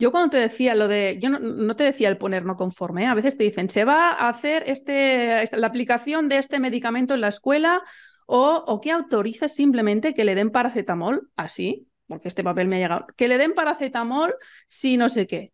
Yo cuando te decía lo de, yo no, te decía el poner no conforme, ¿eh? a veces te dicen, se va a hacer este, la aplicación de este medicamento en la escuela o, o que autorices simplemente que le den paracetamol, así, porque este papel me ha llegado, que le den paracetamol si no sé qué.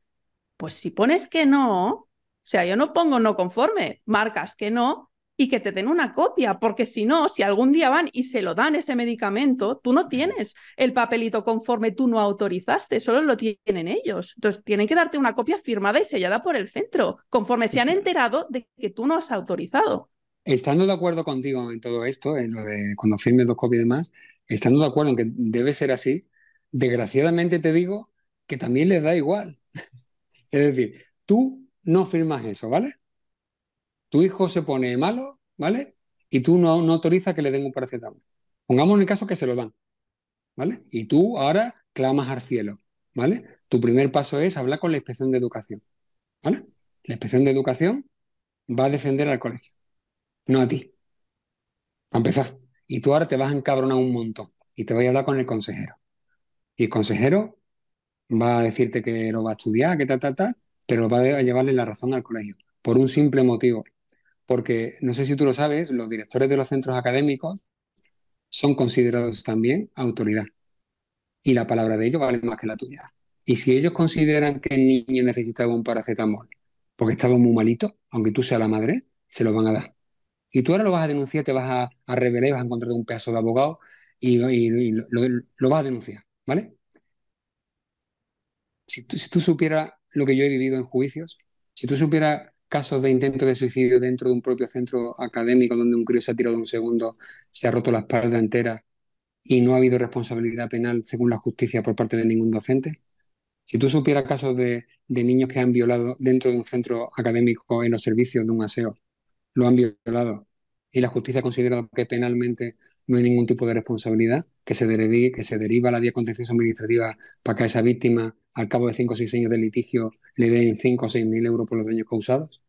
Pues si pones que no, o sea, yo no pongo no conforme, marcas que no, y que te den una copia, porque si no, si algún día van y se lo dan ese medicamento, tú no tienes el papelito conforme tú no autorizaste, solo lo tienen ellos. Entonces, tienen que darte una copia firmada y sellada por el centro, conforme se han enterado de que tú no has autorizado. Estando de acuerdo contigo en todo esto, en lo de cuando firmes dos copias y demás, estando de acuerdo en que debe ser así, desgraciadamente te digo que también les da igual. es decir, tú no firmas eso, ¿vale? tu hijo se pone malo, ¿vale? Y tú no, no autorizas que le den un paracetamol. Pongamos en el caso que se lo dan, ¿vale? Y tú ahora clamas al cielo, ¿vale? Tu primer paso es hablar con la inspección de educación, ¿vale? La inspección de educación va a defender al colegio. no a ti. Para empezar. Y tú ahora te vas a encabronar un montón y te vas a hablar con el consejero. Y el consejero va a decirte que lo va a estudiar, que tal, tal, tal, pero va a llevarle la razón al colegio. Por un simple motivo. Porque, no sé si tú lo sabes, los directores de los centros académicos son considerados también autoridad. Y la palabra de ellos vale más que la tuya. Y si ellos consideran que el niño necesitaba un paracetamol porque estaba muy malito, aunque tú seas la madre, se lo van a dar. Y tú ahora lo vas a denunciar, te vas a, a revelar, vas a encontrar un pedazo de abogado y, lo, vas a denunciar, ¿vale? Si tú supieras lo que yo he vivido en juicios, si tú supieras casos de intento de suicidio dentro de un propio centro académico donde un crío se ha tirado un segundo, se ha roto la espalda entera y no ha habido responsabilidad penal según la justicia por parte de ningún docente, si tú supieras casos de, de niños que han violado dentro de un centro académico en los servicios de un aseo, lo han violado y la justicia ha considerado que penalmente no hay ningún tipo de responsabilidad, que se, derive, que se deriva la vía contenciosa administrativa para que a esa víctima, al cabo de cinco o seis años de litigio, le den cinco o seis mil euros por los daños causados.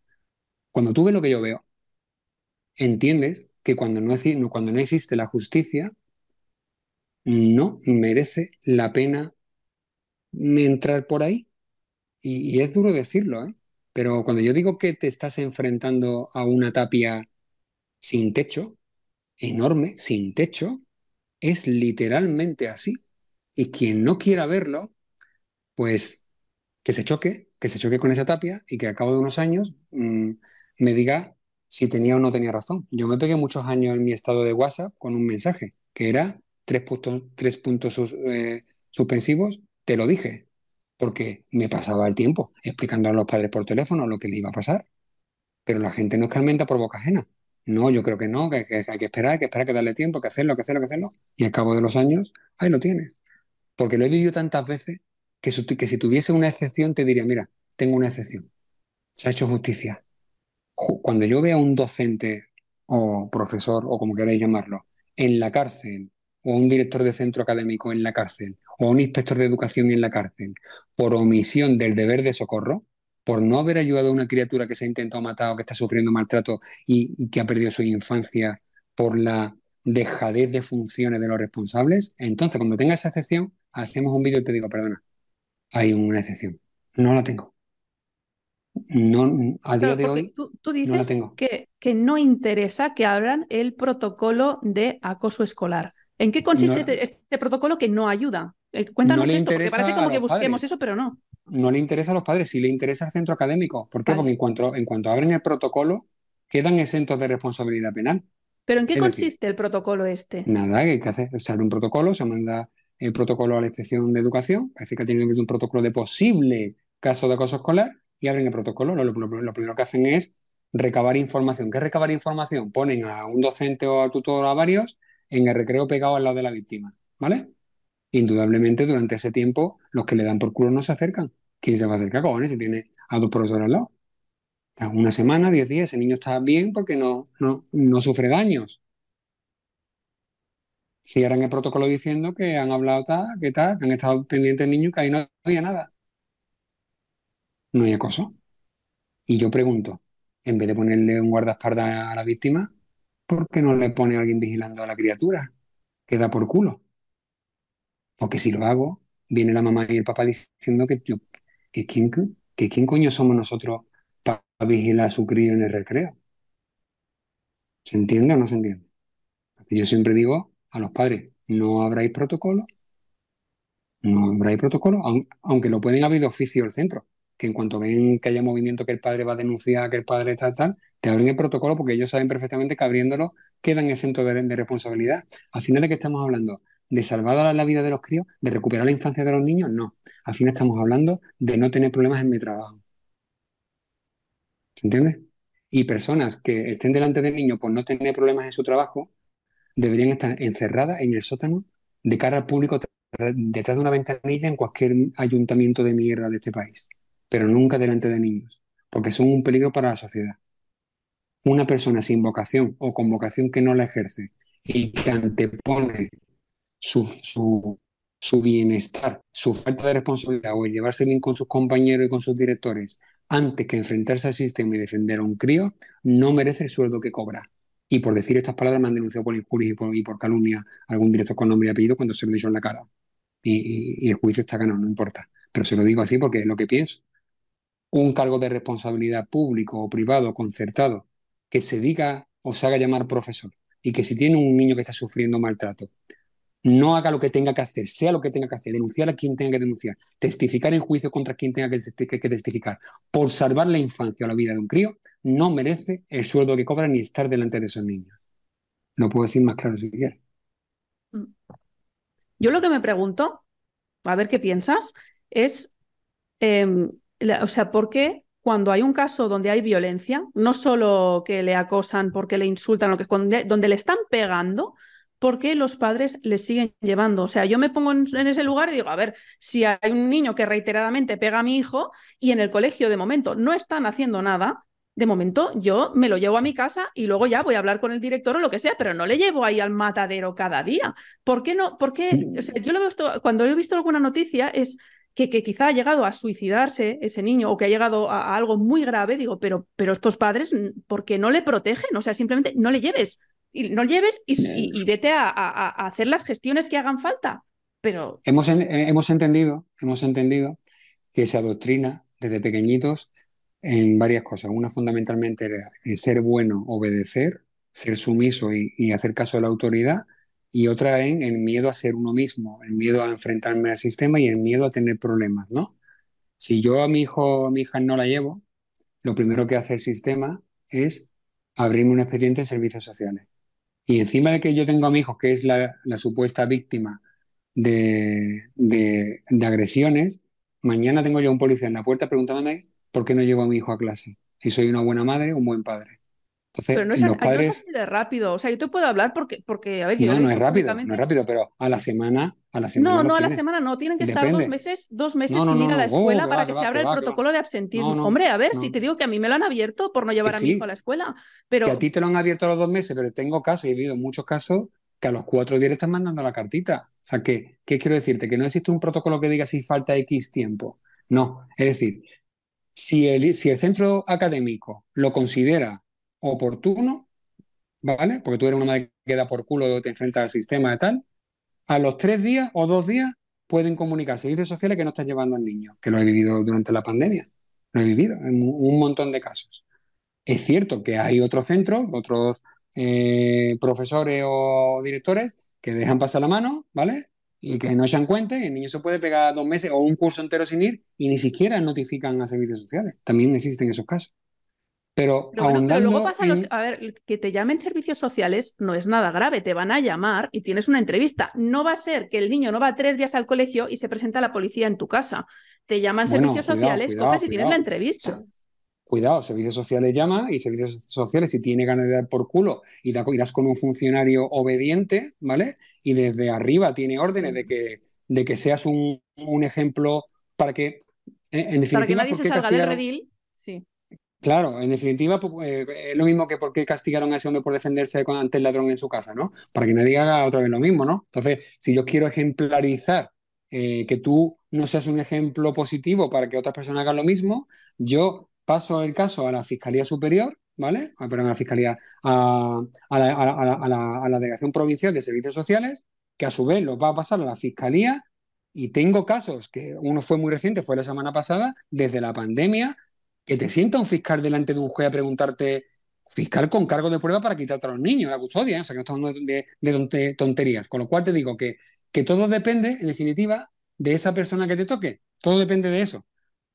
Cuando tú ves lo que yo veo, entiendes que cuando no, cuando no existe la justicia, no merece la pena entrar por ahí. Y, y es duro decirlo, ¿eh? pero cuando yo digo que te estás enfrentando a una tapia sin techo, enorme, sin techo, es literalmente así. Y quien no quiera verlo, pues que se choque, que se choque con esa tapia y que al cabo de unos años mmm, me diga si tenía o no tenía razón. Yo me pegué muchos años en mi estado de WhatsApp con un mensaje que era tres puntos, tres puntos eh, suspensivos, te lo dije, porque me pasaba el tiempo explicando a los padres por teléfono lo que le iba a pasar. Pero la gente no escarmenta por boca ajena. No, yo creo que no, que, hay que esperar, hay que esperar, que darle tiempo, que hacerlo, que hacerlo, que hacerlo. Y al cabo de los años, ahí lo tienes. Porque lo he vivido tantas veces que, si tuviese una excepción te diría, mira, tengo una excepción. Se ha hecho justicia. Cuando yo veo a un docente o profesor o como queráis llamarlo en la cárcel o un director de centro académico en la cárcel o un inspector de educación en la cárcel por omisión del deber de socorro, por no haber ayudado a una criatura que se ha intentado matar o que está sufriendo maltrato y que ha perdido su infancia por la dejadez de funciones de los responsables, entonces cuando tenga esa excepción, hacemos un vídeo y te digo, perdona, hay una excepción. No la tengo. No, a día de hoy tú, dices no la tengo. Que, que no interesa que abran el protocolo de acoso escolar. ¿En qué consiste no, este protocolo que no ayuda? Eh, cuéntanos no le esto, porque parece como que busquemos padres. eso, pero no no le interesa a los padres, sí le interesa al centro académico. ¿Por qué? Vale. Porque en cuanto, en cuanto abren el protocolo, quedan exentos de responsabilidad penal. ¿Pero en qué es consiste decir, el protocolo este? Nada, que hay que hacer, se abre un protocolo, se manda el protocolo a la inspección de educación, es decir, que tienen que abrir un protocolo de posible caso de acoso escolar y abren el protocolo. Lo, lo, lo, primero que hacen es recabar información. ¿Qué es recabar información? Ponen a un docente o a tutor o a varios en el recreo pegado al lado de la víctima, ¿vale? Indudablemente durante ese tiempo los que le dan por culo no se acercan. ¿quién se va a acercar, cojones, si tiene a dos profesores al lado? Una semana, diez días, ese niño está bien porque no, no, no sufre daños. En el protocolo diciendo que han hablado tal, que tal, que han estado pendientes niños, que ahí no había nada. No hay acoso. Y yo pregunto, en vez de ponerle un guardaespaldas a la víctima, ¿por qué no le pone alguien vigilando a la criatura? Que da por culo. Porque si lo hago, viene la mamá y el papá diciendo que yo ¿que quién, que quién coño somos nosotros para vigilar a su crío en el recreo? ¿Se entiende o no se entiende? Yo siempre digo a los padres, no habráis protocolo, no habráis protocolo, aunque lo pueden abrir de oficio el centro, que en cuanto ven que haya movimiento que el padre va a denunciar, que el padre está tal, te abren el protocolo porque ellos saben perfectamente que abriéndolo quedan exentos de, de responsabilidad. Al final de qué estamos hablando, de salvar la vida de los críos, de recuperar la infancia de los niños, no. Al fin estamos hablando de no tener problemas en mi trabajo. ¿Se entiende? Y personas que estén delante del niño por no tener problemas en su trabajo, deberían estar encerradas en el sótano de cara al público detrás de una ventanilla en cualquier ayuntamiento de mierda de este país, pero nunca delante de niños, porque son un peligro para la sociedad. Una persona sin vocación o con vocación que no la ejerce y que antepone su, su, su, bienestar, su falta de responsabilidad o el llevarse bien con sus compañeros y con sus directores antes que enfrentarse al sistema y defender a un crío, no merece el sueldo que cobra. Y por decir estas palabras me han denunciado por injuria y por, calumnia a algún director con nombre y apellido cuando se lo he dicho en la cara. Y, el juicio está ganado, no importa. Pero se lo digo así porque es lo que pienso. Un cargo de responsabilidad público o privado, concertado, que se diga o se haga llamar profesor y que si tiene un niño que está sufriendo maltrato, no haga lo que tenga que hacer, sea lo que tenga que hacer, denunciar a quien tenga que denunciar, testificar en juicio contra quien tenga que, testificar, por salvar la infancia o la vida de un crío, no merece el sueldo que cobra ni estar delante de esos niños. Lo puedo decir más claro si quiere. Mm. Yo lo que me pregunto, a ver qué piensas, es, em, o sea, ¿por qué cuando hay un caso donde hay violencia, no solo que le acosan porque le insultan, lo que, donde le están pegando, ¿por qué los padres le siguen llevando? O sea, yo me pongo en, ese lugar y digo, a ver, si hay un niño que reiteradamente pega a mi hijo y en el colegio de momento no están haciendo nada, de momento yo me lo llevo a mi casa y luego ya voy a hablar con el director o lo que sea, pero no le llevo ahí al matadero cada día. ¿Por qué no? Porque o sea, yo lo veo cuando he visto alguna noticia es que, que, quizá ha llegado a suicidarse ese niño o que ha llegado a, a, algo muy grave, digo, pero, pero estos padres, ¿por qué no le protegen? O sea, simplemente no le lleves y no lleves y, vete a, hacer las gestiones que hagan falta. Pero... Hemos, hemos, entendido, hemos entendido que se adoctrina desde pequeñitos en varias cosas. Una fundamentalmente en ser bueno, obedecer, ser sumiso y, hacer caso a la autoridad. Y otra en el miedo a ser uno mismo, el miedo a enfrentarme al sistema y el miedo a tener problemas, ¿no? Si yo a mi hijo o a mi hija no la llevo, lo primero que hace el sistema es abrirme un expediente en servicios sociales. Y encima de que yo tengo a mi hijo, que es la, supuesta víctima de, de, agresiones, mañana tengo yo un policía en la puerta preguntándome por qué no llevo a mi hijo a clase, si soy una buena madre o un buen padre. Pero no es, los padres... así de rápido. O sea, yo te puedo hablar porque, porque a ver, No, no es rápido, no es rápido, pero a la semana, a la semana. No, no, a la semana no. Tienen que estar dos meses, dos meses sin ir a la escuela para que, se abra el protocolo de absentismo. Hombre, a ver, si te digo que a mí me lo han abierto por no llevar a mi hijo a la escuela. Pero... Que a ti te lo han abierto a los dos meses, pero tengo casos, y he vivido muchos casos, que a los cuatro días le están mandando la cartita. O sea, que, ¿qué quiero decirte? Que no existe un protocolo que diga si falta X tiempo. No, es decir, si el, si el centro académico lo considera oportuno, ¿vale? Porque tú eres una madre que da por culo, te enfrentas al sistema y tal. A los tres días o dos días pueden comunicar servicios sociales que no están llevando al niño, que lo he vivido durante la pandemia. Lo he vivido en un montón de casos. Es cierto que hay otros centros, otros eh, profesores o directores que dejan pasar la mano, ¿vale? Y que no echan cuenta el niño se puede pegar dos meses o un curso entero sin ir y ni siquiera notifican a servicios sociales. También existen esos casos. Pero, luego pasa a ver, que te llamen servicios sociales no es nada grave, te van a llamar y tienes una entrevista. No va a ser que el niño no va tres días al colegio y se presenta a la policía en tu casa. Te llaman servicios sociales, coges y tienes la entrevista. Cuidado, servicios sociales llama y servicios sociales, si tiene ganas de dar por culo y das con un funcionario obediente, ¿vale? Y desde arriba tiene órdenes de que, de que seas un, ejemplo para que, en, definitiva, para que nadie se salga del redil. Sí. Claro, en definitiva, pues, eh, es lo mismo que por qué castigaron a ese hombre por defenderse ante el ladrón en su casa, ¿no? Para que nadie haga otra vez lo mismo, ¿no? Entonces, si yo quiero ejemplarizar eh, que tú no seas un ejemplo positivo para que otras personas hagan lo mismo, yo paso el caso a la Fiscalía Superior, ¿vale? Ah, perdón, a la Fiscalía, a, la, Delegación Provincial de Servicios Sociales, que a su vez lo va a pasar a la Fiscalía y tengo casos, que uno fue muy reciente, fue la semana pasada, desde la pandemia, que te sienta un fiscal delante de un juez a preguntarte, fiscal con cargo de prueba para quitarte a los niños la custodia, o sea que no estamos hablando de, tonterías. Con lo cual te digo que, que todo depende, en definitiva, de esa persona que te toque. Todo depende de eso.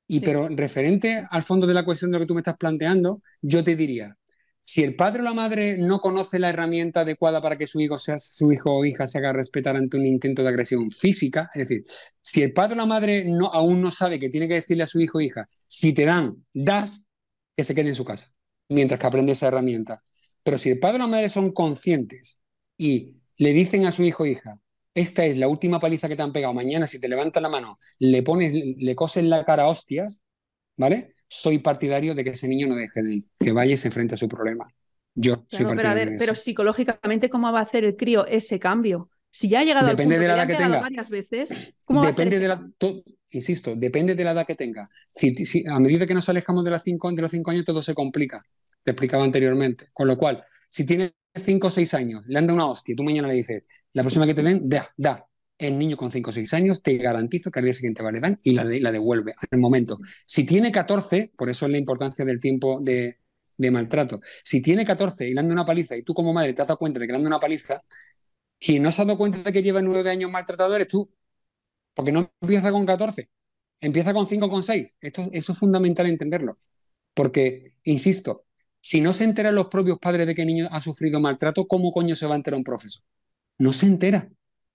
Y pero referente al fondo de la cuestión de lo que tú me estás planteando, yo te diría, si el padre o la madre no conoce la herramienta adecuada para que su hijo, sea, su hijo o hija se haga respetar ante un intento de agresión física, es decir, si el padre o la madre no, aún no sabe que tiene que decirle a su hijo o hija, si te dan, das, que se quede en su casa, mientras que aprende esa herramienta. Pero si el padre o la madre son conscientes y le dicen a su hijo o hija, esta es la última paliza que te han pegado, mañana si te levanta la mano, le pones, le coses la cara a hostias, ¿vale? Soy partidario de que ese niño no deje de ir, que vaya y se enfrente a su problema. Yo soy partidario pero, a ver, pero psicológicamente, ¿cómo va a hacer el crío ese cambio? Si ya ha llegado depende al punto de la edad que, tenga varias veces, ¿cómo depende de la, insisto, depende de la edad que tenga. a medida que nos alejamos de, las cinco, de los cinco años, todo se complica. Te explicaba anteriormente. Con lo cual, Si tiene 5 o 6 años, le anda una hostia, tú mañana le dices, la próxima que te den, da, da. El niño con 5 o 6 años, te garantizo que al día siguiente va, le dan y la, la devuelve al momento. Si tiene 14, por eso es la importancia del tiempo de, de maltrato. Si tiene 14 y le anda una paliza y tú como madre te has dado cuenta de que le anda una paliza, quien no se ha dado cuenta de que lleva 9 años maltratado eres tú. Porque no empieza con 14, empieza con 5 o con 6. Esto, eso es fundamental entenderlo. Porque, insisto, si no se enteran los propios padres de que el niño ha sufrido maltrato, ¿cómo coño se va a enterar un profesor? No se entera.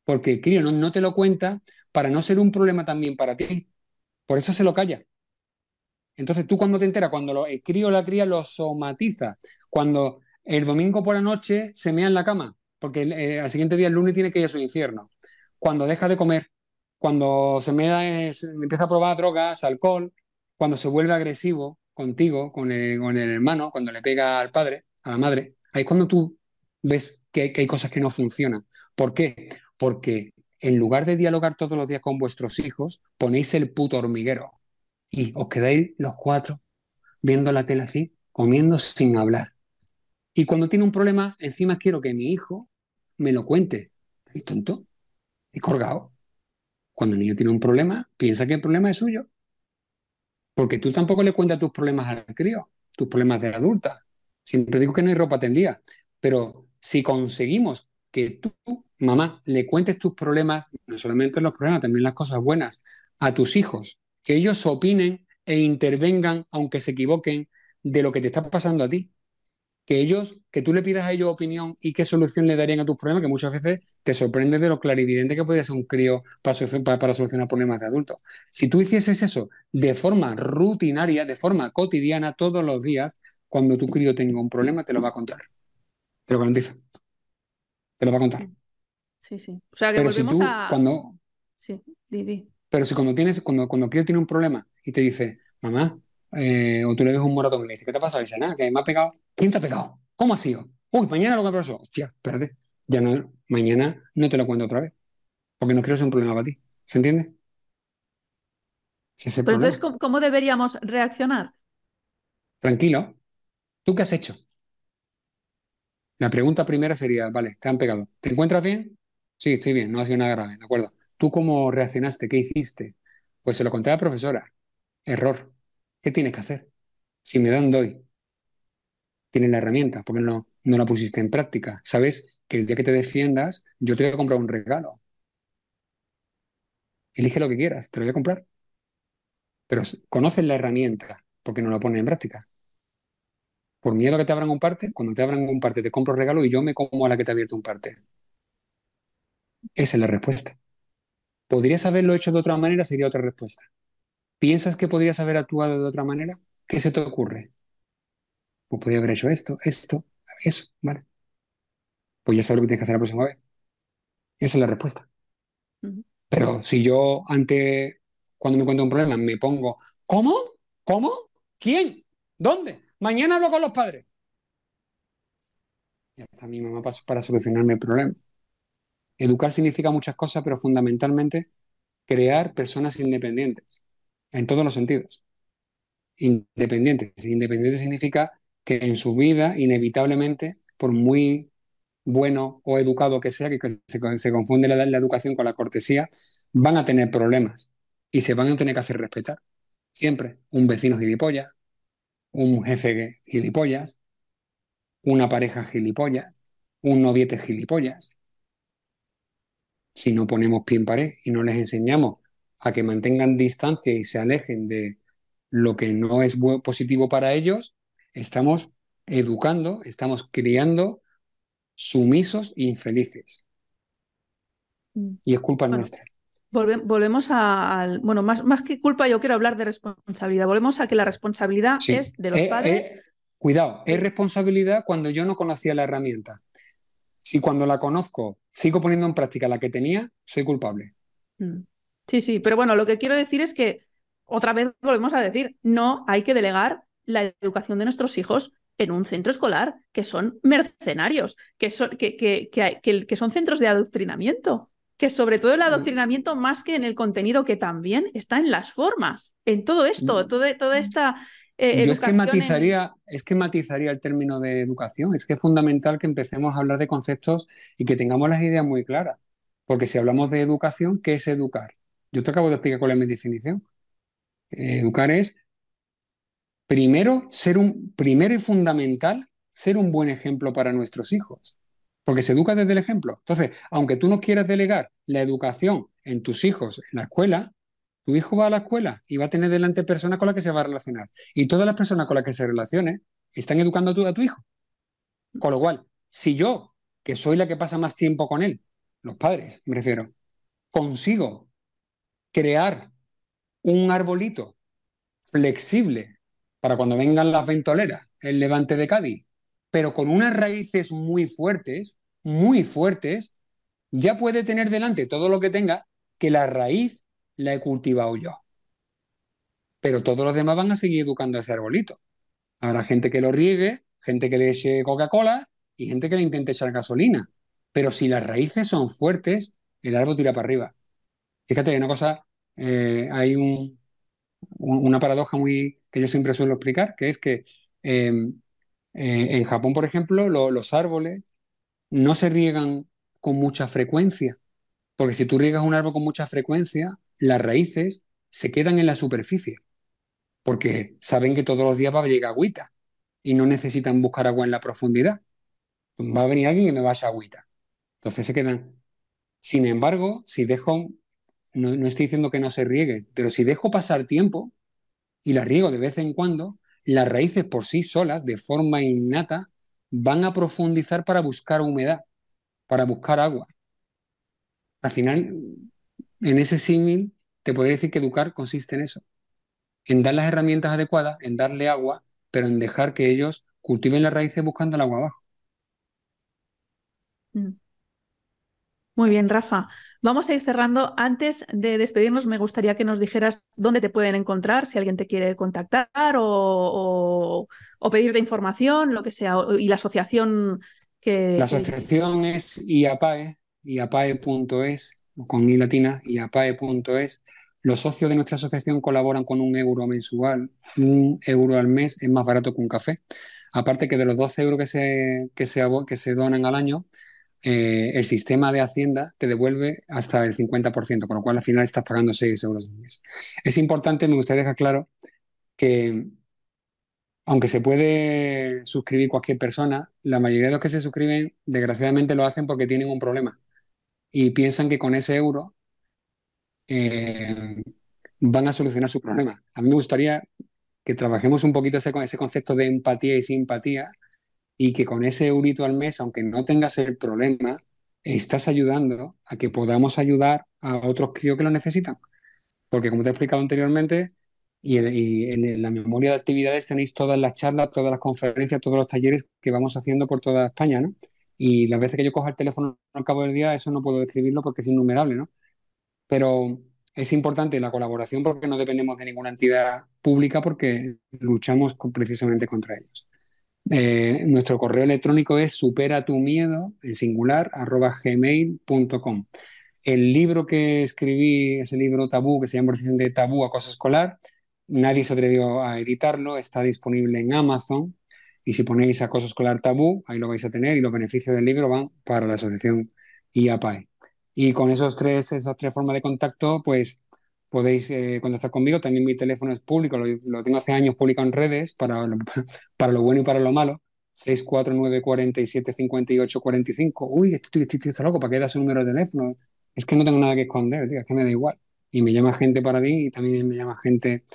Porque el crío no, no te lo cuenta para no ser un problema también para ti. Por eso se lo calla. Entonces tú cuando te enteras, cuando el crío o la cría lo somatiza, cuando el domingo por la noche se mea en la cama, porque eh, al siguiente día, el lunes, tiene que ir a su infierno. Cuando deja de comer, cuando se mea, empieza a probar drogas, alcohol, cuando se vuelve agresivo contigo, con el, hermano, cuando le pega al padre, a la madre, ahí es cuando tú ves que hay cosas que no funcionan. ¿Por qué? Porque en lugar de dialogar todos los días con vuestros hijos, ponéis el puto hormiguero y os quedáis los cuatro viendo la tele así, comiendo sin hablar. Y cuando tiene un problema, encima quiero que mi hijo me lo cuente. ¿Y tonto? ¿Y colgado? Cuando el niño tiene un problema, piensa que el problema es suyo. Porque tú tampoco le cuentas tus problemas al crío, tus problemas de adulta. Siempre digo que no hay ropa tendida. Pero si conseguimos que tú, mamá, le cuentes tus problemas, no solamente los problemas, también las cosas buenas, a tus hijos, que ellos opinen e intervengan, aunque se equivoquen, de lo que te está pasando a ti. Que ellos, que tú le pidas a ellos opinión y qué solución le darían a tus problemas, que muchas veces te sorprende de lo clarividente que podría ser un crío para, para solucionar problemas de adultos. Si tú hicieses eso de forma rutinaria, de forma cotidiana, todos los días, cuando tu crío tenga un problema, te lo va a contar. Te lo garantizo. Te lo va a contar. Sí, sí. O sea, que Pero volvemos a... cuando... Sí, di, pero si cuando tienes, cuando, cuando tiene un problema y te dice, mamá, eh, o tú le ves un moratón y le dices, ¿qué te pasa? Y dice, nada, que me ha pegado. ¿Quién te ha pegado? ¿Cómo ha sido? Uy, mañana lo que pasó. Hostia, espérate. Ya no, mañana no te lo cuento otra vez. Porque no quiero ser un problema para ti. ¿Se entiende? Pero entonces, ¿cómo deberíamos reaccionar? Tranquilo. ¿Tú qué has hecho? La pregunta primera sería, vale, te han pegado. ¿Te encuentras bien? Sí, estoy bien, no ha sido nada grave, ¿de acuerdo? ¿Tú cómo reaccionaste? ¿Qué hiciste? Pues se lo conté a la profesora. Error. ¿Qué tienes que hacer? Si me dan, doy. Tienes la herramienta, porque no, no la pusiste en práctica? Sabes que el día que te defiendas, yo te voy a comprar un regalo. Elige lo que quieras, te lo voy a comprar. Pero conoces la herramienta, porque no la pones en práctica. Por miedo a que te abran un parte, cuando te abran un parte te compro regalo y yo me como a la que te ha abierto un parte. Esa es la respuesta. ¿Podrías haberlo hecho de otra manera? Sería otra respuesta. ¿Piensas que podrías haber actuado de otra manera? ¿Qué se te ocurre? Pues podría haber hecho esto, esto, eso, ¿vale? Pues ya sabes lo que tienes que hacer la próxima vez. Esa es la respuesta. Pero si yo ante, cuando me encuentro un problema, me pongo, ¿cómo? ¿Cómo? ¿Quién? ¿Dónde? Mañana hablo con los padres. Ya está mi mamá para solucionarme el problema. Educar significa muchas cosas, pero fundamentalmente crear personas independientes, en todos los sentidos. Independientes. Independiente significa que en su vida, inevitablemente, por muy bueno o educado que sea, que se, confunde la, la educación con la cortesía, van a tener problemas y se van a tener que hacer respetar. Siempre. Un vecino gilipollas, un jefe gilipollas, una pareja gilipollas, un noviete gilipollas, si no ponemos pie en pared y no les enseñamos a que mantengan distancia y se alejen de lo que no es positivo para ellos, estamos educando, estamos criando sumisos e infelices. Mm. Y es culpa nuestra. Volvemos a, bueno, más, más que culpa, yo quiero hablar de responsabilidad. Volvemos a que la responsabilidad es de los padres. cuidado, es responsabilidad cuando yo no conocía la herramienta. Si cuando la conozco sigo poniendo en práctica la que tenía, soy culpable. Mm. Sí, sí, pero bueno, lo que quiero decir es que otra vez volvemos a decir, no hay que delegar la educación de nuestros hijos en un centro escolar, que son mercenarios, que son, que, que, que, son centros de adoctrinamiento, que sobre todo el mm. adoctrinamiento más que en el contenido, que también está en las formas, en todo esto, mm. todo, toda esta eh, Yo es que en- matizaría, es que matizaría el término de educación. Es que es fundamental que empecemos a hablar de conceptos y que tengamos las ideas muy claras. Porque si hablamos de educación, ¿qué es educar? Yo te acabo de explicar cuál es mi definición. Eh, Educar es, primero, ser un, primero y fundamental, ser un buen ejemplo para nuestros hijos. Porque se educa desde el ejemplo. Entonces, aunque tú no quieras delegar la educación en tus hijos en la escuela, tu hijo va a la escuela y va a tener delante personas con las que se va a relacionar. Y todas las personas con las que se relacione están educando a tu, a tu hijo. Con lo cual, si yo, que soy la que pasa más tiempo con él, los padres, me refiero, consigo crear un arbolito flexible para cuando vengan las ventoleras, el levante de Cádiz, pero con unas raíces muy fuertes, muy fuertes, ya puede tener delante todo lo que tenga, que la raíz la he cultivado yo. Pero todos los demás van a seguir educando a ese arbolito. Habrá gente que lo riegue, gente que le eche Coca-Cola y gente que le intente echar gasolina. Pero si las raíces son fuertes, el árbol tira para arriba. Fíjate, hay una cosa, eh, hay un- una paradoja muy que yo siempre suelo explicar, que es que eh, eh, en Japón, por ejemplo, lo- los árboles no se riegan con mucha frecuencia, porque si tú riegas un árbol con mucha frecuencia, las raíces se quedan en la superficie, porque saben que todos los días va a llegar agüita y no necesitan buscar agua en la profundidad. Va a venir alguien que me va a agüita. Entonces se quedan. Sin embargo, si dejo, no, no estoy diciendo que no se riegue, pero si dejo pasar tiempo y la riego de vez en cuando, las raíces por sí solas, de forma innata, van a profundizar para buscar humedad, para buscar agua. Al final, en ese símil, te podría decir que educar consiste en eso, en dar las herramientas adecuadas, en darle agua, pero en dejar que ellos cultiven las raíces buscando el agua abajo. Mm. Muy bien, Rafa. Vamos a ir cerrando. Antes de despedirnos, me gustaría que nos dijeras dónde te pueden encontrar, si alguien te quiere contactar o, o- o pedirte información, lo que sea, y la asociación que... La que- asociación es IAPAE, iapae.es, con i latina, iapae.es. Los socios de nuestra asociación colaboran con un euro mensual. Un euro al mes es más barato que un café. Aparte que de los 12 euros que se, que se, que se donan al año, eh, el sistema de Hacienda te devuelve hasta el 50%, con lo cual al final estás pagando 6 euros al mes. Es importante, me gustaría dejar claro que aunque se puede suscribir cualquier persona, la mayoría de los que se suscriben, desgraciadamente lo hacen porque tienen un problema y piensan que con ese euro eh, van a solucionar su problema. A mí me gustaría que trabajemos un poquito ese, ese concepto de empatía y simpatía y que con ese eurito al mes, aunque no tengas el problema, estás ayudando a que podamos ayudar a otros críos que lo necesitan. Porque como te he explicado anteriormente, y, en- la memoria de actividades tenéis todas las charlas, todas las conferencias, todos los talleres que vamos haciendo por toda España, ¿no? Y las veces que yo cojo el teléfono al cabo del día, eso no puedo describirlo porque es innumerable, ¿no? Pero es importante la colaboración porque no dependemos de ninguna entidad pública porque luchamos precisamente contra ellos. Eh, nuestro correo electrónico es supera tu miedo en singular arroba gmail.com. El libro que escribí, ese libro tabú, que se llama de Tabú Acoso Escolar, nadie se atrevió a editarlo, está disponible en Amazon. Y si ponéis acoso escolar tabú, ahí lo vais a tener y los beneficios del libro van para la asociación IAPAE. Y con esos tres, esas tres formas de contacto, pues podéis eh, contactar conmigo. También mi teléfono es público, lo, lo tengo hace años publicado en redes para lo, para lo bueno y para lo malo. 649 47 58 45. Uy, este este tío está loco, ¿para qué da su número de teléfono? Es que no tengo nada que esconder, tío, es que me da igual. Y me llama gente para mí y también me llama gente,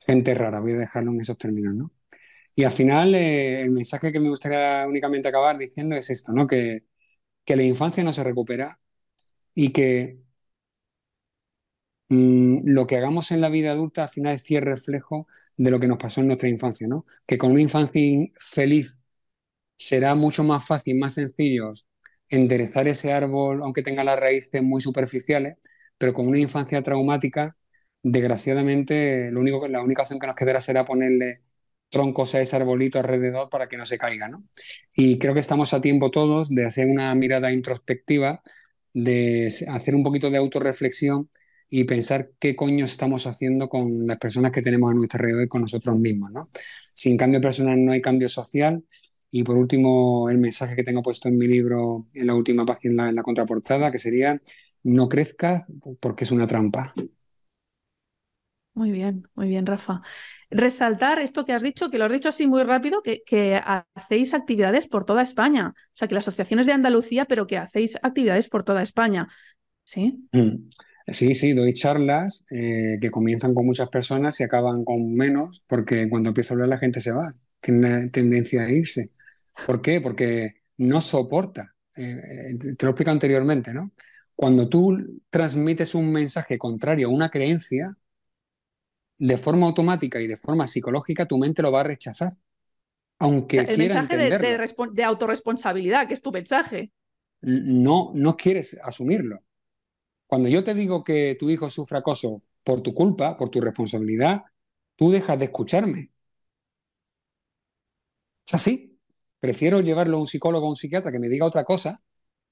gente rara. Voy a dejarlo en esos términos, ¿no? Y al final, eh, el mensaje que me gustaría únicamente acabar diciendo es esto, ¿no? Que, que la infancia no se recupera y que lo que hagamos en la vida adulta al final es fiel reflejo de lo que nos pasó en nuestra infancia, ¿no? Que con una infancia in- feliz será mucho más fácil, más sencillo enderezar ese árbol, aunque tenga las raíces muy superficiales, pero con una infancia traumática, desgraciadamente, lo único, la única opción que nos quedará será ponerle troncos a ese arbolito alrededor para que no se caiga, ¿no? Y creo que estamos a tiempo todos de hacer una mirada introspectiva, de hacer un poquito de autorreflexión y pensar qué coño estamos haciendo con las personas que tenemos a nuestro alrededor y con nosotros mismos, ¿no? Sin cambio personal no hay cambio social. Y por último, el mensaje que tengo puesto en mi libro, en la última página, en la contraportada, que sería, no crezcas porque es una trampa. Muy bien, muy bien, Rafa. Resaltar esto que has dicho, que lo has dicho así muy rápido, que, que, hacéis actividades por toda España. O sea, que las asociaciones de Andalucía, pero que hacéis actividades por toda España. ¿Sí? Mm. Sí, sí, doy charlas eh, que comienzan con muchas personas y acaban con menos, porque cuando empiezo a hablar la gente se va, tiene tendencia a irse. ¿Por qué? Porque no soporta. Eh, te lo he explicado anteriormente, ¿no? Cuando tú transmites un mensaje contrario a una creencia, de forma automática y de forma psicológica, tu mente lo va a rechazar. Aunque el mensaje de, de, autorresponsabilidad, que es tu mensaje. No, no quieres asumirlo. Cuando yo te digo que tu hijo sufre acoso por tu culpa, por tu responsabilidad, tú dejas de escucharme. Es así. Prefiero llevarlo a un psicólogo o un psiquiatra que me diga otra cosa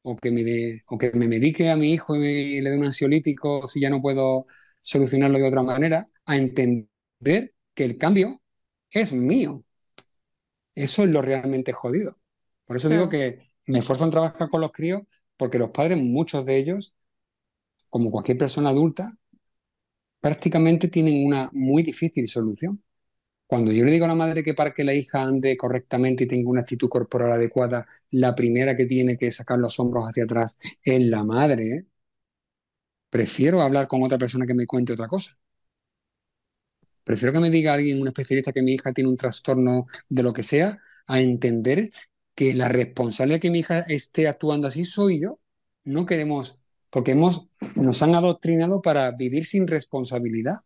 o que me, o que me medique a mi hijo y le dé un ansiolítico si ya no puedo solucionarlo de otra manera, a entender que el cambio es mío. Eso es lo realmente jodido. Por eso digo que me esfuerzo en trabajar con los críos porque los padres, muchos de ellos, como cualquier persona adulta, prácticamente tienen una muy difícil solución. Cuando yo le digo a la madre que para que la hija ande correctamente y tenga una actitud corporal adecuada, la primera que tiene que sacar los hombros hacia atrás es la madre. ¿eh? Prefiero hablar con otra persona que me cuente otra cosa. Prefiero que me diga alguien, un especialista, que mi hija tiene un trastorno de lo que sea, a entender que la responsable de que mi hija esté actuando así soy yo. No queremos, porque hemos, nos han adoctrinado para vivir sin responsabilidad.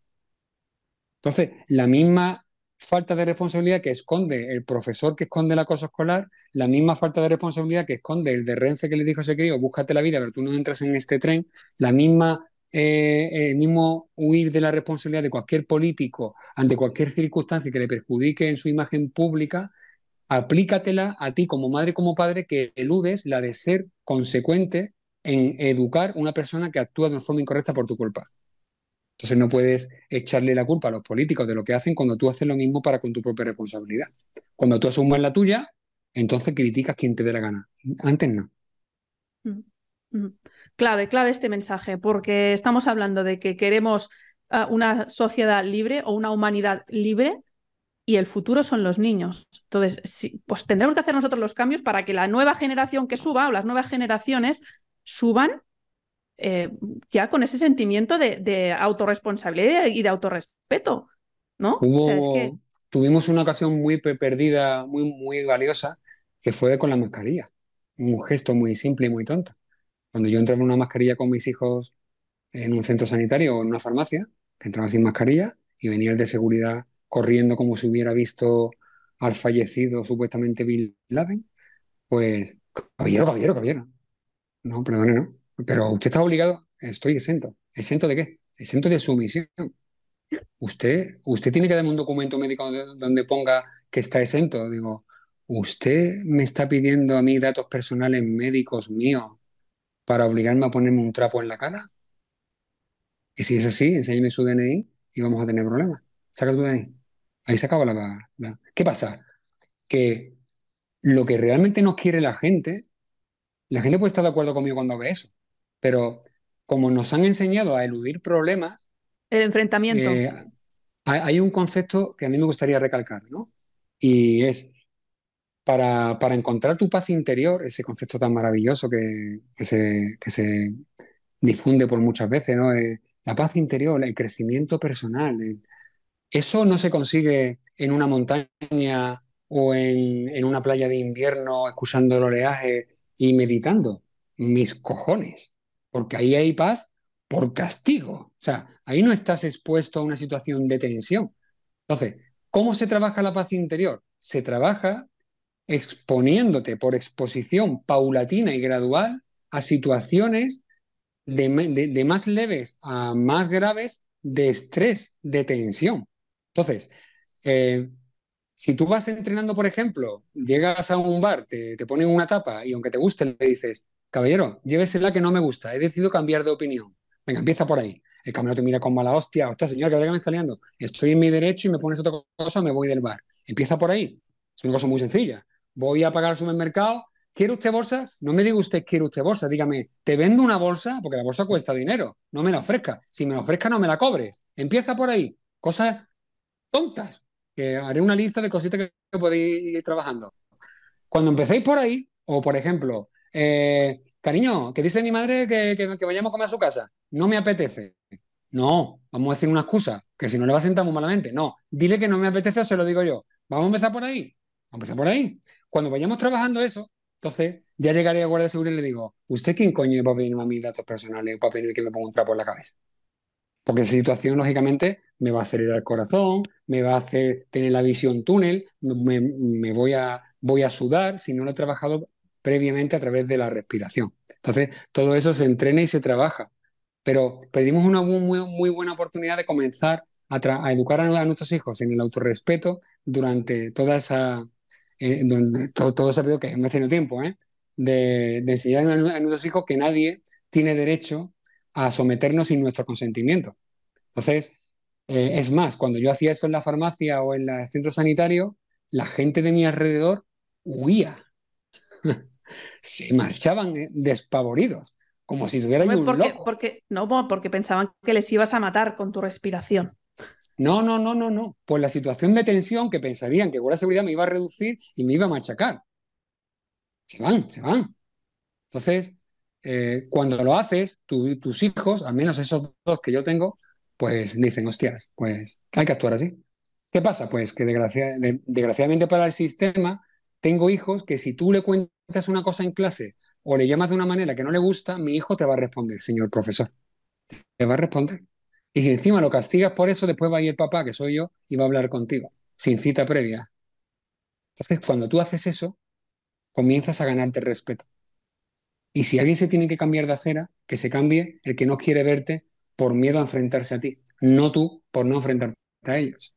Entonces, la misma falta de responsabilidad que esconde el profesor que esconde el acoso escolar, la misma falta de responsabilidad que esconde el de Renfe que le dijo a ese crío, búscate la vida, pero tú no entras en este tren, la misma eh, el mismo huir de la responsabilidad de cualquier político ante cualquier circunstancia que le perjudique en su imagen pública, aplícatela a ti como madre, como padre, que eludes la de ser consecuente en educar una persona que actúa de una forma incorrecta por tu culpa. Entonces no puedes echarle la culpa a los políticos de lo que hacen cuando tú haces lo mismo para con tu propia responsabilidad. Cuando tú asumes la tuya, entonces criticas quien te dé la gana. Antes no. Mm. Clave, clave este mensaje, porque estamos hablando de que queremos ah, una sociedad libre o una humanidad libre y el futuro son los niños. Entonces, pues tendremos que hacer nosotros los cambios para que la nueva generación que suba o las nuevas generaciones suban eh, ya con ese sentimiento de, autorresponsabilidad y de autorrespeto. ¿no? Tuvimos una ocasión muy perdida, muy, muy valiosa, que fue con la mascarilla. Un gesto muy simple y muy tonto. Cuando yo entraba en una mascarilla con mis hijos en un centro sanitario o en una farmacia, entraba sin mascarilla y venía el de seguridad corriendo como si hubiera visto al fallecido supuestamente Bill Laden, pues, caballero, caballero, caballero. No, perdone, no. Pero usted está obligado, estoy exento. ¿Exento de qué? Exento de sumisión. Usted, usted tiene que darme un documento médico donde ponga que está exento. Digo, usted me está pidiendo a mí datos personales médicos míos para obligarme a ponerme un trapo en la cara? Y si es así, enséñeme su DNI y vamos a tener problemas. Saca tu DNI. Ahí se acaba la, ¿Qué pasa? Que lo que realmente nos quiere la gente, la gente puede estar de acuerdo conmigo cuando ve eso, pero como nos han enseñado a eludir problemas... El enfrentamiento. Eh, hay un concepto que a mí me gustaría recalcar, ¿no? Y es para, para, encontrar tu paz interior, ese concepto tan maravilloso que, que, se, que se, difunde por muchas veces, ¿no? Eh, la paz interior, el crecimiento personal. eso no se consigue en una montaña o en, en, una playa de invierno escuchando el oleaje y meditando. Mis cojones. Porque ahí hay paz por castigo. O sea, ahí no estás expuesto a una situación de tensión. Entonces, ¿cómo se trabaja la paz interior? Se trabaja exponiéndote por exposición paulatina y gradual a situaciones de, más leves a más graves de estrés, de tensión. Entonces, eh, si tú vas entrenando, por ejemplo, llegas a un bar, te, ponen una tapa y aunque te guste, le dices, caballero, llévesela que no me gusta, he decidido cambiar de opinión. Venga, empieza por ahí. el camarero te mira con mala hostia, hostia, señor, ¿qué que me está liando? Estoy en mi derecho y me pones otra cosa, me voy del bar. Empieza por ahí. Es una cosa muy sencilla. Voy a pagar al supermercado, ¿quiere usted bolsa? No me diga usted, ¿quiere usted bolsa? Dígame, te vendo una bolsa, porque la bolsa cuesta dinero, no me la ofrezca. Si me la ofrezca, no me la cobres. Empieza por ahí. Cosas tontas, haré una lista de cositas que podéis ir trabajando. Cuando empecéis por ahí, o por ejemplo, eh, cariño, que dice mi madre que, que, vayamos a comer a su casa, no me apetece. No, vamos a decir una excusa, que si no le va a sentar muy malamente. No, dile que no me apetece o se lo digo yo. Vamos a empezar por ahí. Vamos a empezar por ahí. Cuando vayamos trabajando eso, entonces ya llegaré a Guardia de Seguridad y le digo, ¿usted quién coño va a pedirme a mis datos personales o para pedirme que me ponga un trapo en la cabeza? Porque esa situación, lógicamente, me va a acelerar el corazón, me va a hacer tener la visión túnel, me, voy, a, voy a sudar si no lo he trabajado previamente a través de la respiración. Entonces, todo eso se entrena y se trabaja. Pero perdimos una muy, muy buena oportunidad de comenzar a, educar a, nuestros hijos en el autorrespeto durante toda esa, eh, todo, ese periodo que es un tiempo, ¿eh? de, enseñar a, nuestros hijos que nadie tiene derecho a someternos sin nuestro consentimiento. Entonces, eh, es más, cuando yo hacía eso en la farmacia o en el centro sanitario, la gente de mi alrededor huía. Se marchaban eh, despavoridos, como si estuviera un porque, loco. Porque, no, porque pensaban que les ibas a matar con tu respiración. No, no, no, no, no. Pues la situación de tensión que pensarían que la Seguridad me iba a reducir y me iba a machacar. Se van, se van. Entonces, eh, cuando lo haces, tus hijos, al menos esos dos que yo tengo, pues dicen, hostias, pues hay que actuar así. ¿Qué pasa? Pues que desgraciadamente para el sistema tengo hijos que si tú le cuentas una cosa en clase o le llamas de una manera que no le gusta, mi hijo te va a responder, señor profesor. Te va a responder. Y si encima lo castigas por eso, después va a ir el papá, que soy yo, y va a hablar contigo, sin cita previa. Entonces, cuando tú haces eso, comienzas a ganarte respeto. Y si alguien se tiene que cambiar de acera, que se cambie el que no quiere verte por miedo a enfrentarse a ti, no tú por no enfrentarte a ellos.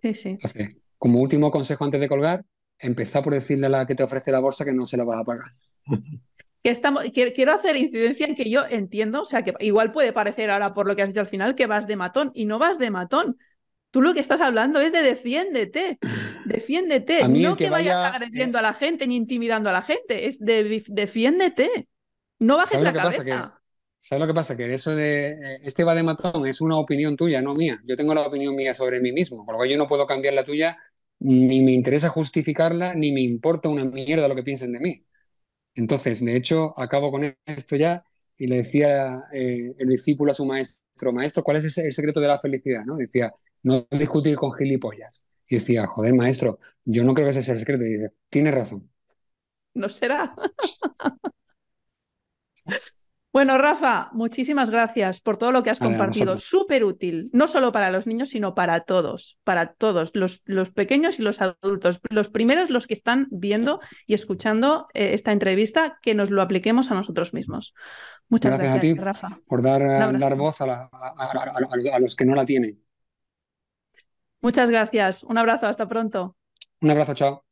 Sí, sí. Entonces, como último consejo antes de colgar, empezar por decirle a la que te ofrece la bolsa que no se la vas a pagar. Que estamos, quiero hacer incidencia en que yo entiendo, o sea, que igual puede parecer ahora por lo que has dicho al final que vas de matón y no vas de matón. Tú lo que estás hablando es de defiéndete, defiéndete, no que, vayas agrediendo a la gente ni intimidando a la gente, es de defiéndete, no bajes la cabeza. ¿Sabes lo que pasa? Que eso de eh, este va de matón es una opinión tuya, no mía. Yo tengo la opinión mía sobre mí mismo, por lo que yo no puedo cambiar la tuya, ni me interesa justificarla, ni me importa una mierda lo que piensen de mí. Entonces, de hecho, acabo con esto ya y le decía eh, el discípulo a su maestro, maestro, ¿cuál es el secreto de la felicidad? ¿no? Decía, no discutir con gilipollas. Y decía, joder, maestro, yo no creo que ese sea el secreto. Y dice, tiene razón. No será. Bueno, Rafa, muchísimas gracias por todo lo que has compartido. Súper útil, no solo para los niños, sino para todos, para todos, los, los, pequeños y los adultos. Los primeros, los que están viendo y escuchando eh, esta entrevista, que nos lo apliquemos a nosotros mismos. Muchas gracias, a ti, Rafa. Por dar, dar voz a, a los que no la tienen. Muchas gracias. Un abrazo, hasta pronto. Un abrazo, chao.